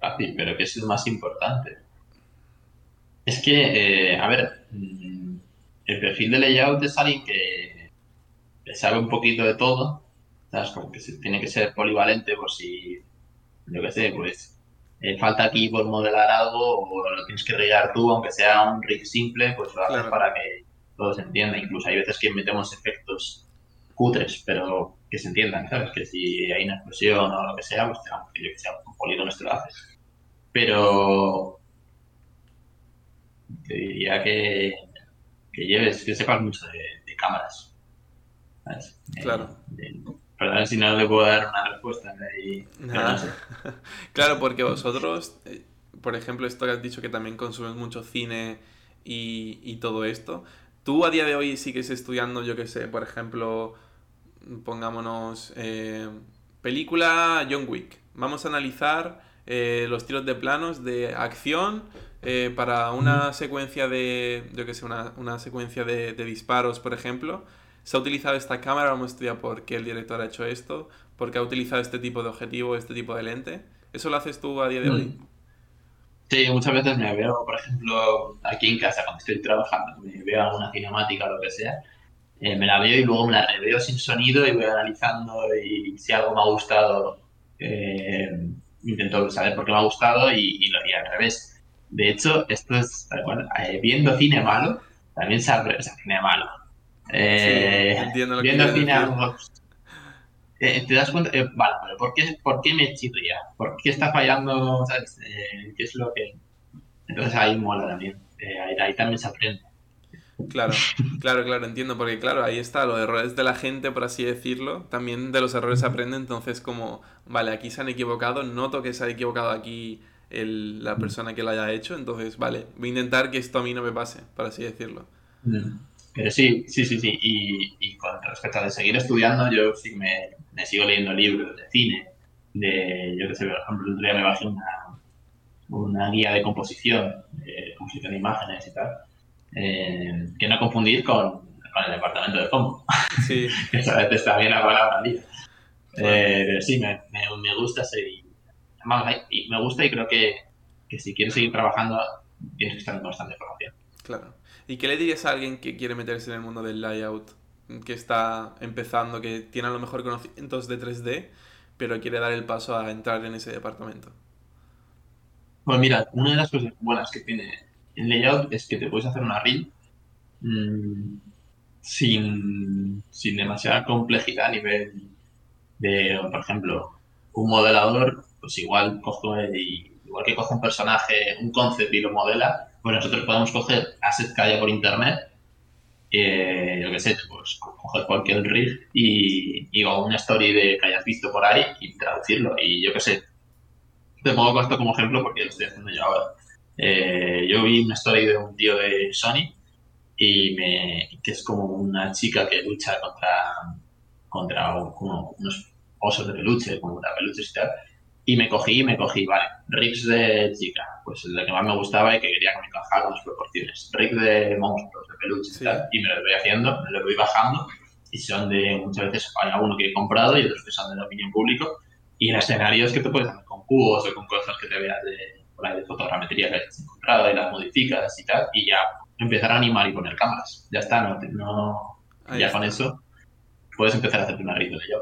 S2: fácil, pero ¿qué es lo más importante? Es que, eh, a ver, mm, el perfil de layout es alguien que, que sabe un poquito de todo, ¿sabes? Como que se, tiene que ser polivalente por si, yo qué sé, pues eh, falta aquí por modelar algo o lo tienes que rellenar tú, aunque sea un rig simple, pues lo haces
S1: Claro.
S2: para que todo se entienda. Incluso hay veces que metemos efectos cutres, pero que se entiendan, ¿sabes? Que si hay una explosión o lo que sea, pues aunque yo que sea un polígono esto lo haces. Pero te diría que, que lleves, que sepas mucho de, de cámaras. ¿sabes?
S1: Claro.
S2: de- si no le puedo dar una respuesta no
S1: Nada.
S2: sé. [laughs]
S1: Claro, porque vosotros, eh, por ejemplo, esto que has dicho que también consumes mucho cine y, y todo esto, tú a día de hoy sigues estudiando, yo qué sé, por ejemplo, pongámonos eh, película John Wick. Vamos a analizar eh, los tiros de planos de acción eh, para una secuencia de, yo qué sé, una, una secuencia de, de disparos, por ejemplo. Se ha utilizado esta cámara, vamos a por qué el director ha hecho esto, por qué ha utilizado este tipo de objetivo, este tipo de lente. ¿Eso lo haces tú a día de hoy?
S2: Mm. Sí, muchas veces me veo, por ejemplo, aquí en casa cuando estoy trabajando, me veo alguna cinemática o lo que sea, eh, me la veo y luego me la reveo sin sonido y voy analizando y si algo me ha gustado, eh, intento saber por qué me ha gustado y, y, lo- al revés. De hecho, esto es, cual, eh, viendo cine malo, también se aprende, o cine malo. Eh,
S1: Sí, entiendo lo que
S2: viendo algo- eh, te das cuenta, eh, vale, pero ¿por qué, ¿por qué me chirría? ¿Por qué está fallando? ¿sabes? Eh, ¿Qué es lo que...? Entonces ahí mola también. Ahí, ahí también se aprende.
S1: Claro, [laughs] claro, claro, entiendo, porque claro, ahí está, los errores de la gente, por así decirlo, también de los errores se aprende, entonces como, vale, aquí se han equivocado, noto que se ha equivocado aquí el- la persona que lo haya hecho, entonces, vale, voy a intentar que esto a mí no me pase, por así decirlo.
S2: Pero sí, sí, sí, sí. Y, y con respecto a de seguir estudiando, yo sí me, me sigo leyendo libros de cine, de, yo qué sé, por ejemplo, el otro día me bajé una, una guía de composición, de composición de imágenes y tal, eh, que no confundir con, con el departamento de compo,
S1: Sí, [laughs]
S2: que a veces también la palabra. Eh, pero sí, me, me, me gusta seguir. Además, me gusta y creo que, que si quieres seguir trabajando, tienes que estar en constante formación.
S1: claro. ¿Y qué le dirías a alguien que quiere meterse en el mundo del layout, que está empezando, que tiene a lo mejor conocimientos de 3D, pero quiere dar el paso a entrar en ese departamento?
S2: Pues mira, una de las cosas buenas que tiene el layout es que te puedes hacer una reel mm, sin, sin demasiada complejidad a nivel de, por ejemplo, un modelador, pues igual y- igual que coge un personaje, un concept y lo modela, pues nosotros podemos coger assets que haya por internet, eh, yo qué sé, pues co- coger cualquier rig y, y una story de que hayas visto por ahí y traducirlo. Y yo qué sé, te pongo esto como ejemplo porque lo estoy haciendo yo ahora. Eh, yo vi una story de un tío de Sony y me, que es como una chica que lucha contra, contra unos osos de peluche, como contra peluches y tal. Y me cogí, me cogí, vale, rigs de chica, pues el que más me gustaba y que quería que me encajara con las proporciones. Rigs de monstruos, de peluches
S1: Sí.
S2: y tal. Y me lo voy haciendo, me lo voy bajando. Y son de, muchas veces hay alguno que he comprado y otros que son de dominio público. Y en escenarios que te puedes hacer con cubos o con cosas que te veas de, por ahí de fotogrametría que hayas encontrado y las modificas y tal. Y ya empezar a animar y poner cámaras. Ya está, no, no ya
S1: está.
S2: con eso puedes empezar a hacerte una red de yo.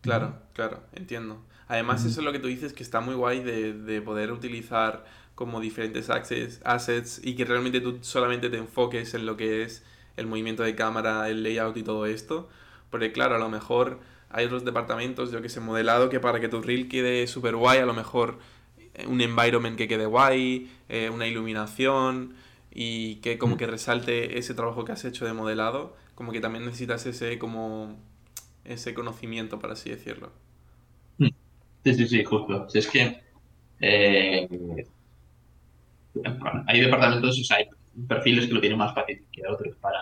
S1: Claro, claro, entiendo. Además, eso es lo que tú dices que está muy guay de, de poder utilizar como diferentes access- assets y que realmente tú solamente te enfoques en lo que es el movimiento de cámara, el layout y todo esto. Porque claro, a lo mejor hay otros departamentos, yo que sé, modelado, que para que tu reel quede súper guay, a lo mejor eh, un environment que quede guay, eh, una iluminación y que como
S2: Mm.
S1: que resalte ese trabajo que has hecho de modelado, como que también necesitas ese como ese conocimiento, por así decirlo.
S2: Sí, sí, sí, justo. Si es que eh, hay departamentos, o sea, hay perfiles que lo tienen más fácil que otros para,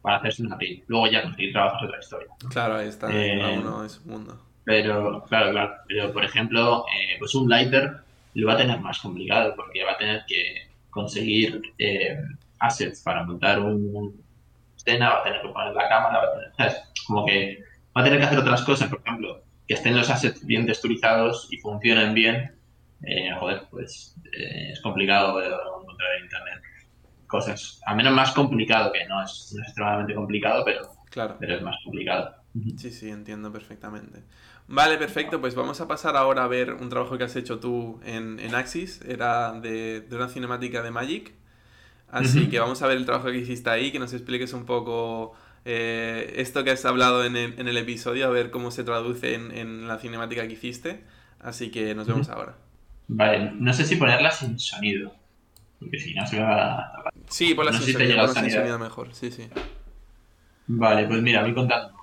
S2: para hacerse una PIN. Luego ya conseguir trabajo es otra historia.
S1: Claro, ahí está,
S2: Eh,
S1: cada uno en su mundo.
S2: Pero, claro, claro. Pero, por ejemplo, eh, pues un lighter lo va a tener más complicado porque va a tener que conseguir eh, assets para montar un escena, va a tener que poner la cámara, va a tener, ¿sabes? Como que va a tener que hacer otras cosas, por ejemplo, que estén los assets bien texturizados y funcionen bien. Eh, joder, pues eh, es complicado encontrar en internet cosas. Al menos más complicado que no es, no es extremadamente complicado, pero,
S1: Claro.
S2: pero es más complicado.
S1: Sí, sí, entiendo perfectamente. Vale, perfecto. Pues vamos a pasar ahora a ver un trabajo que has hecho tú en, en Axis. Era de, de una cinemática de Magic. Así que vamos a ver el trabajo que hiciste ahí, que nos expliques un poco eh, esto que has hablado en el, en el episodio, a ver cómo se traduce en, en la cinemática que hiciste. Así que nos vemos ahora.
S2: Vale, no sé si ponerla sin sonido. Porque si no se va a tapar.
S1: Sí, ponla
S2: No
S1: sin sonido, ponla sin
S2: sonido.
S1: mejor. Sí, sí.
S2: Vale, pues mira, voy contando.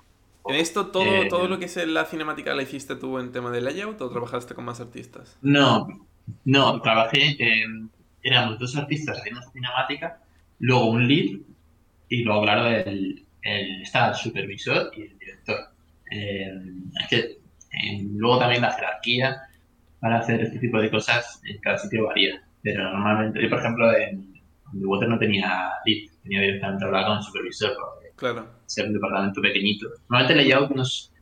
S1: En esto, todo,
S2: Eh,
S1: todo lo que es la cinemática la hiciste tú en tema de layout o trabajaste con más artistas?
S2: No, no, trabajé en... Éramos dos artistas haciendo cinemática, luego un lead y luego, claro, el, el, estaba el supervisor y el director. Eh, es que, eh, luego también la jerarquía para hacer este tipo de cosas en cada sitio varía. Pero normalmente, yo por ejemplo, en The Water no tenía lead, tenía directamente hablar con el supervisor. porque
S1: Claro.
S2: ser un departamento pequeñito. Normalmente el layout nos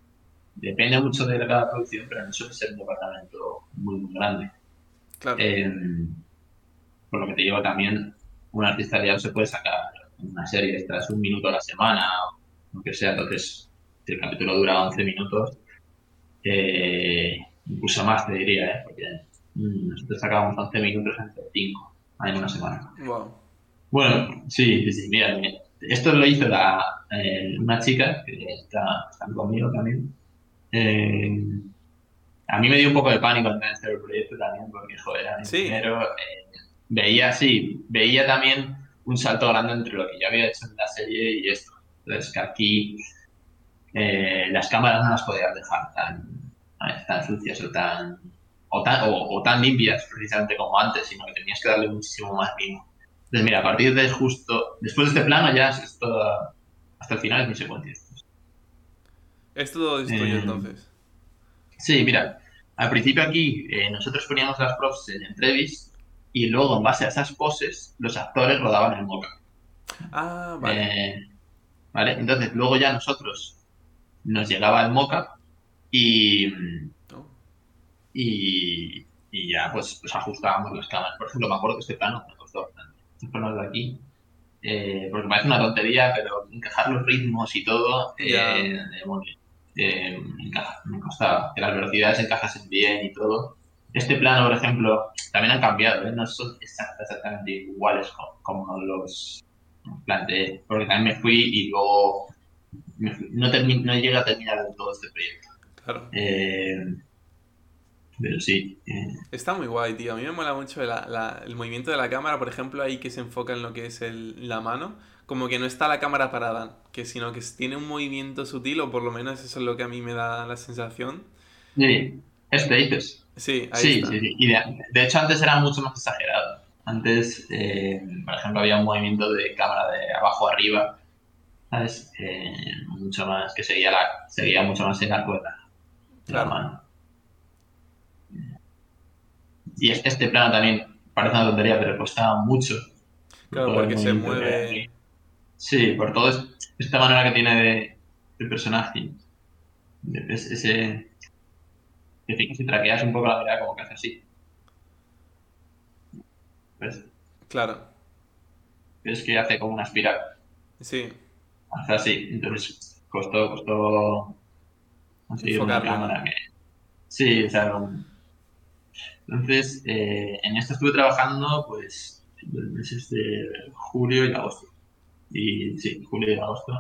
S2: depende mucho de cada producción, pero no suele ser un departamento muy, muy grande.
S1: Claro.
S2: Eh, por lo que te digo también, un artista layout se puede sacar una serie de estas un minuto a la semana, o lo que sea, entonces si el capítulo dura 11 minutos, eh, incluso más te diría, ¿eh? porque mm, nosotros sacábamos 11 minutos entre 5 en una semana.
S1: Wow.
S2: Bueno, sí, sí, mira, mira. esto lo hizo la, eh, una chica que está, está conmigo también. Eh, a mí me dio un poco de pánico al hacer el proyecto también, porque, joder,
S1: Sí.
S2: primero. eh, veía, sí, veía también un salto grande entre lo que yo había hecho en la serie y esto. Entonces, que aquí eh, las cámaras no las podías dejar tan, tan sucias o tan, o tan, o, o tan limpias, precisamente como antes, sino que tenías que darle muchísimo más mimo. Entonces, mira, a partir de justo, después de este plano ya es todo, hasta el final es mi secuencia.
S1: Esto lo destruyó
S2: Eh,
S1: entonces.
S2: Sí, mira, al principio aquí eh, nosotros poníamos las props en entrevis y luego en base a esas poses los actores rodaban el mock
S1: Ah, vale.
S2: Eh, ¿vale? Entonces luego ya nosotros nos llegaba el mock y,
S1: Oh,
S2: y, y ya pues, pues ajustábamos las cámaras. Por ejemplo, me acuerdo que este plano me costó bastante. De aquí, eh, porque parece una tontería, pero encajar los ritmos y todo, eh,
S1: Ya.
S2: demonio. Eh, encaja- me costaba que las velocidades encajasen bien y todo. Este plano, por ejemplo, también han cambiado, ¿eh? no son exacta- exactamente iguales co- como, los planteé, porque también me fui y luego no, no llegué a terminar todo este proyecto.
S1: claro.
S2: Eh, pero sí, eh,
S1: Está muy guay, tío. A mí me mola mucho la- la- el movimiento de la cámara, por ejemplo, ahí que se enfoca en lo que es el- la mano. Como que no está la cámara parada, que sino que tiene un movimiento sutil, o por lo menos eso es lo que a mí me da la sensación.
S2: sí, este dices.
S1: Sí, ahí
S2: Sí,
S1: está.
S2: sí, sí. Y de, de hecho antes era mucho más exagerado. Antes, eh, por ejemplo, había un movimiento de cámara de abajo a arriba, ¿sabes? Eh, mucho más, que seguía, la, seguía mucho más el arco de la,
S1: Claro.
S2: mano. Y es- este plano también parece una tontería, pero costaba mucho.
S1: Claro,
S2: Por
S1: porque se mueve.
S2: Sí, por todo es- esta manera que tiene de, de personaje. De- ese. Que si, si traqueas un poco la mirada, como que hace así. ¿Ves?
S1: Claro,
S2: Es que hace como una espiral.
S1: sí.
S2: Hace así. Entonces, costó, costó. conseguir una cámara que. Sí, o sea. como- Entonces, eh, en esto estuve trabajando, pues, los meses de julio y agosto. Y sí, julio y agosto.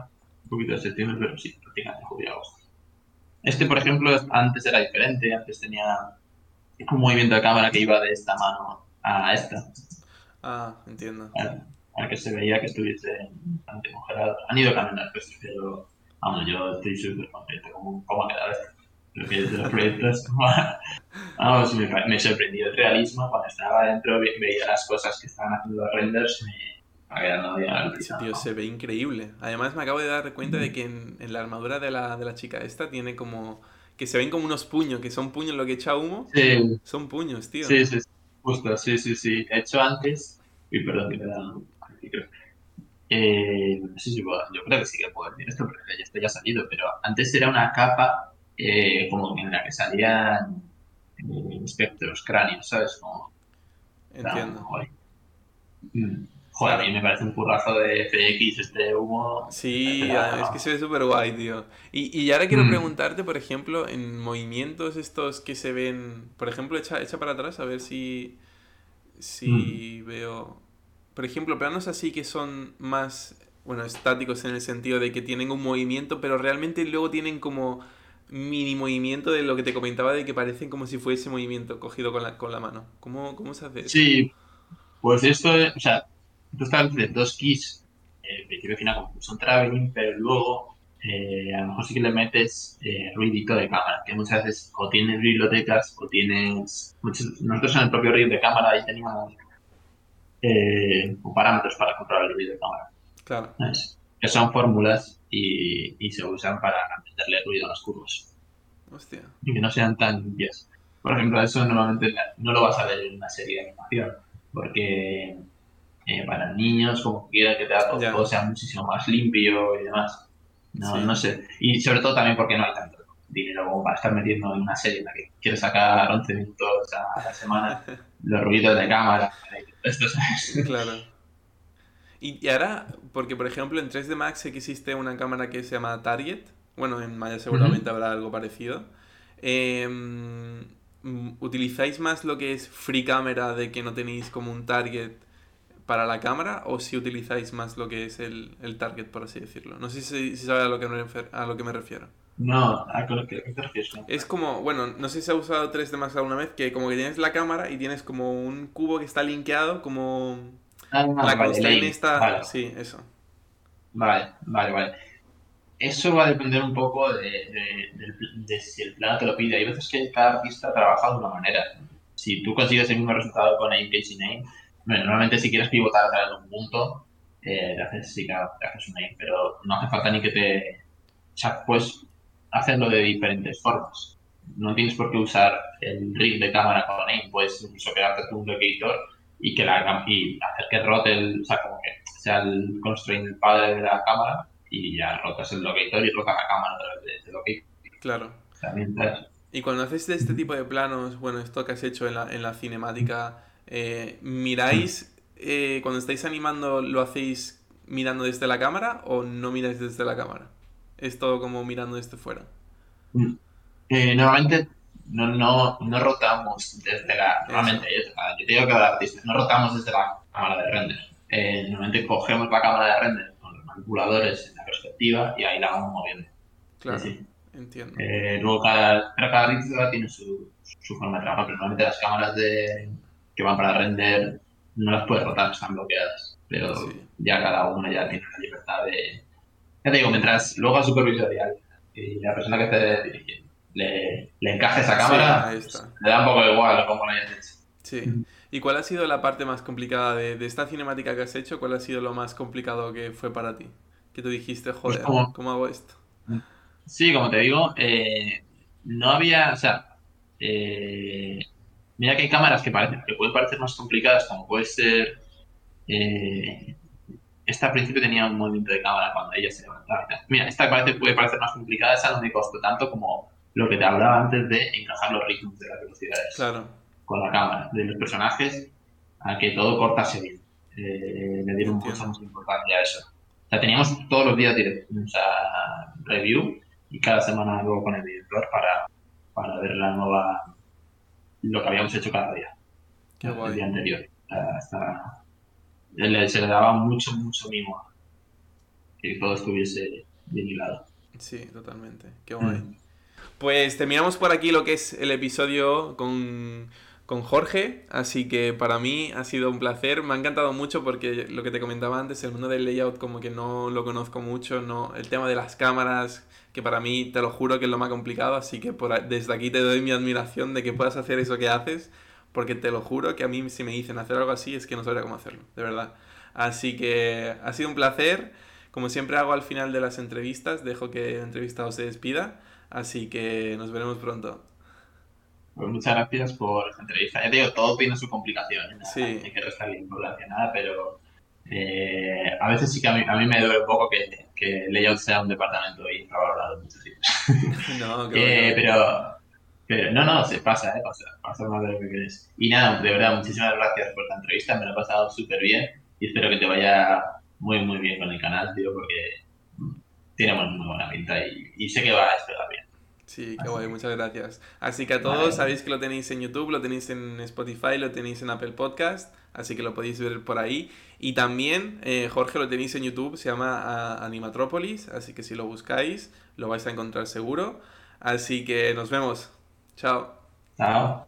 S2: Un poquito de septiembre, pero sí, prácticamente julio y agosto. Este, por ejemplo, antes era diferente. Antes tenía un movimiento de cámara que iba de esta mano a esta.
S1: Ah, entiendo.
S2: Para, para que se veía que estuviese congelado. Han ido cambiando las cosas, pero vamos, yo estoy súper contento con cómo ha quedado esto. Creo que es de los proyectos [laughs] Vamos, me, me, sorprendió el realismo cuando estaba dentro, veía las cosas que estaban haciendo los renders, me,
S1: Sí, tío, se ve increíble. Además me acabo de dar cuenta de que en, la armadura de la, de la, chica esta tiene como... Que se ven como unos puños, que son puños lo que echa humo.
S2: Sí.
S1: Son puños, tío.
S2: Sí, sí, justo, sí, sí, sí. He hecho antes... Uy, perdón, que me da... Eh, no sé si puedo, yo creo que sí que puedo decir esto, porque ya, esto ya ha salido, pero antes era una capa eh, como en la que salían eh, espectros, cráneos, ¿sabes? Como,
S1: Entiendo.
S2: Mm. Joder, a mí me parece un currazo de FX este humo.
S1: Sí, es que se ve súper guay, tío. Y, y ahora quiero mm. preguntarte, por ejemplo, en movimientos estos que se ven. Por ejemplo, echa, echa para atrás a ver si. Si mm. veo. Por ejemplo, planos así que son más. Bueno, estáticos en el sentido de que tienen un movimiento, pero realmente luego tienen como mini movimiento de lo que te comentaba de que parecen como si fuese movimiento cogido con la, con la mano. ¿Cómo, cómo se hace eso?
S2: Sí, pues esto, o sea, tú estableces dos keys, eh, principio final como son traveling, pero luego eh, a lo mejor sí que le metes eh, ruidito de cámara, que muchas veces o tienes bibliotecas o tienes... nosotros en el propio ruido de cámara ahí teníamos eh, parámetros para controlar el ruido de cámara.
S1: Claro.
S2: Que son fórmulas y, y, se usan para meterle ruido a las curvas.
S1: Hostia.
S2: Y que no sean tan limpias. Por ejemplo, eso normalmente no lo vas a ver en una serie de animación, porque eh, para niños, como quiera que todo, sea muchísimo más limpio y demás. No, no sé. Y sobre todo también porque no hay tanto dinero como para estar metiendo en una serie en la que quieres sacar 11 minutos a la semana [laughs] los ruidos de cámara. Esto,
S1: Claro. Y, ahora, porque por ejemplo en 3D Max sé que existe una cámara que se llama Target. Bueno, en Maya seguramente habrá algo parecido. Em, ¿Utilizáis más lo que es free camera de que no tenéis como un target para la cámara o si utilizáis más lo que es el, el target, por así decirlo. No sé si, si sabes a lo, que me a lo que me refiero.
S2: No, a lo que te refieres.
S1: Es como, bueno, no sé si se ha usado 3D Max alguna vez, que como que tienes la cámara y tienes como un cubo que está linkeado, como
S2: ah, la
S1: vale, está... Sí, eso.
S2: Vale, vale, vale. Eso va a depender un poco de, de, de, si el plano te lo pide. Hay veces que cada artista trabaja de una manera. Si tú consigues el mismo resultado con Aim Name, normalmente si quieres pivotar a través de un punto, eh, haces, sí, claro, haces un aim, pero no hace falta ni que te... O sea, puedes hacerlo de diferentes formas. No tienes por qué usar el rig de cámara con aim, puedes incluso crearte un locator y que la y hacer que rote el, o sea, como que sea el constraint el padre de la cámara y ya rotas el locator y rota la cámara a través de ese locator.
S1: Claro.
S2: O sea, mientras...
S1: Y cuando haces este tipo de planos, bueno, esto que has hecho en la, en la cinemática, eh, ¿Miráis, eh, cuando estáis animando, lo hacéis mirando desde la cámara o no miráis desde la cámara? ¿Es todo como mirando desde fuera?
S2: Mm. Eh, normalmente no, no, no, rotamos desde la... Normalmente, yo, te digo que cada artista, no rotamos desde la cámara de render. normalmente cogemos la cámara de render con los manipuladores en la perspectiva y ahí la vamos moviendo.
S1: Claro, entiendo.
S2: luego cada, pero cada artista tiene su, su forma de trabajar, pero normalmente las cámaras de, que van para render no las puedes rotar, están bloqueadas. Pero ya cada una ya tiene la libertad de. Ya te digo, mientras luego al supervisorial y la persona que esté dirigiendo le, le encaje esa cámara, le da un poco igual cómo lo hayas hecho.
S1: Sí. ¿Y cuál ha sido la parte más complicada de, de, esta cinemática que has hecho? ¿Cuál ha sido lo más complicado que fue para ti? Que tú dijiste, pues joder, ¿cómo hago esto?
S2: Sí, como te digo, eh, no había, o sea, eh, Mira que hay cámaras que, parecen, que pueden parecer más complicadas, como puede ser. Eh, esta al principio tenía un movimiento de cámara cuando ella se levantaba. Mira, esta parece, puede parecer más complicada, esa no me costó tanto como lo que te hablaba antes de encajar los ritmos de las velocidades
S1: claro.
S2: con la cámara, de los personajes, a que todo cortase bien. Eh, le dieron mucha más importancia a eso. O sea, teníamos todos los días o sea, review y cada semana luego con el director para, para ver la nueva lo que habíamos hecho cada día. El día anterior. Hasta, se le daba mucho, mucho mimo que todo estuviese bien hilado.
S1: Sí, totalmente. Qué guay. Mm. Pues terminamos por aquí lo que es el episodio con con Jorge, así que para mí ha sido un placer, me ha encantado mucho porque lo que te comentaba antes, el mundo del layout como que no lo conozco mucho, no el tema de las cámaras, que para mí te lo juro que es lo más complicado, así que por, desde aquí te doy mi admiración de que puedas hacer eso que haces, porque te lo juro que a mí si me dicen hacer algo así es que no sabría cómo hacerlo, de verdad. Así que ha sido un placer, como siempre hago al final de las entrevistas, dejo que el entrevistado se despida, así que nos veremos pronto.
S2: Pues muchas gracias por esta entrevista. Ya te digo, todo tiene su complicación. ¿eh? Sí. Hay que restarle importancia nada, pero eh, a veces sí que a mí, a mí, me duele un poco que, que Layout sea un departamento infravalorado muchos [laughs] No, [laughs] eh, pero, pero no, no, se pasa, ¿eh? pasa, pasa más de lo que crees. Y nada, de verdad, muchísimas gracias por esta entrevista, me lo he pasado súper bien y espero que te vaya muy, muy bien con el canal, tío, porque tiene muy, buena pinta y, y sé que va a despegar bien.
S1: Sí, qué guay, muchas gracias. Así que a todos sabéis que lo tenéis en YouTube, lo tenéis en Spotify, lo tenéis en Apple Podcast, así que lo podéis ver por ahí. Y también, eh, Jorge, lo tenéis en YouTube, se llama ah, Animatrópolis, así que si lo buscáis, lo vais a encontrar seguro. Así que nos vemos. Chao.
S2: Chao.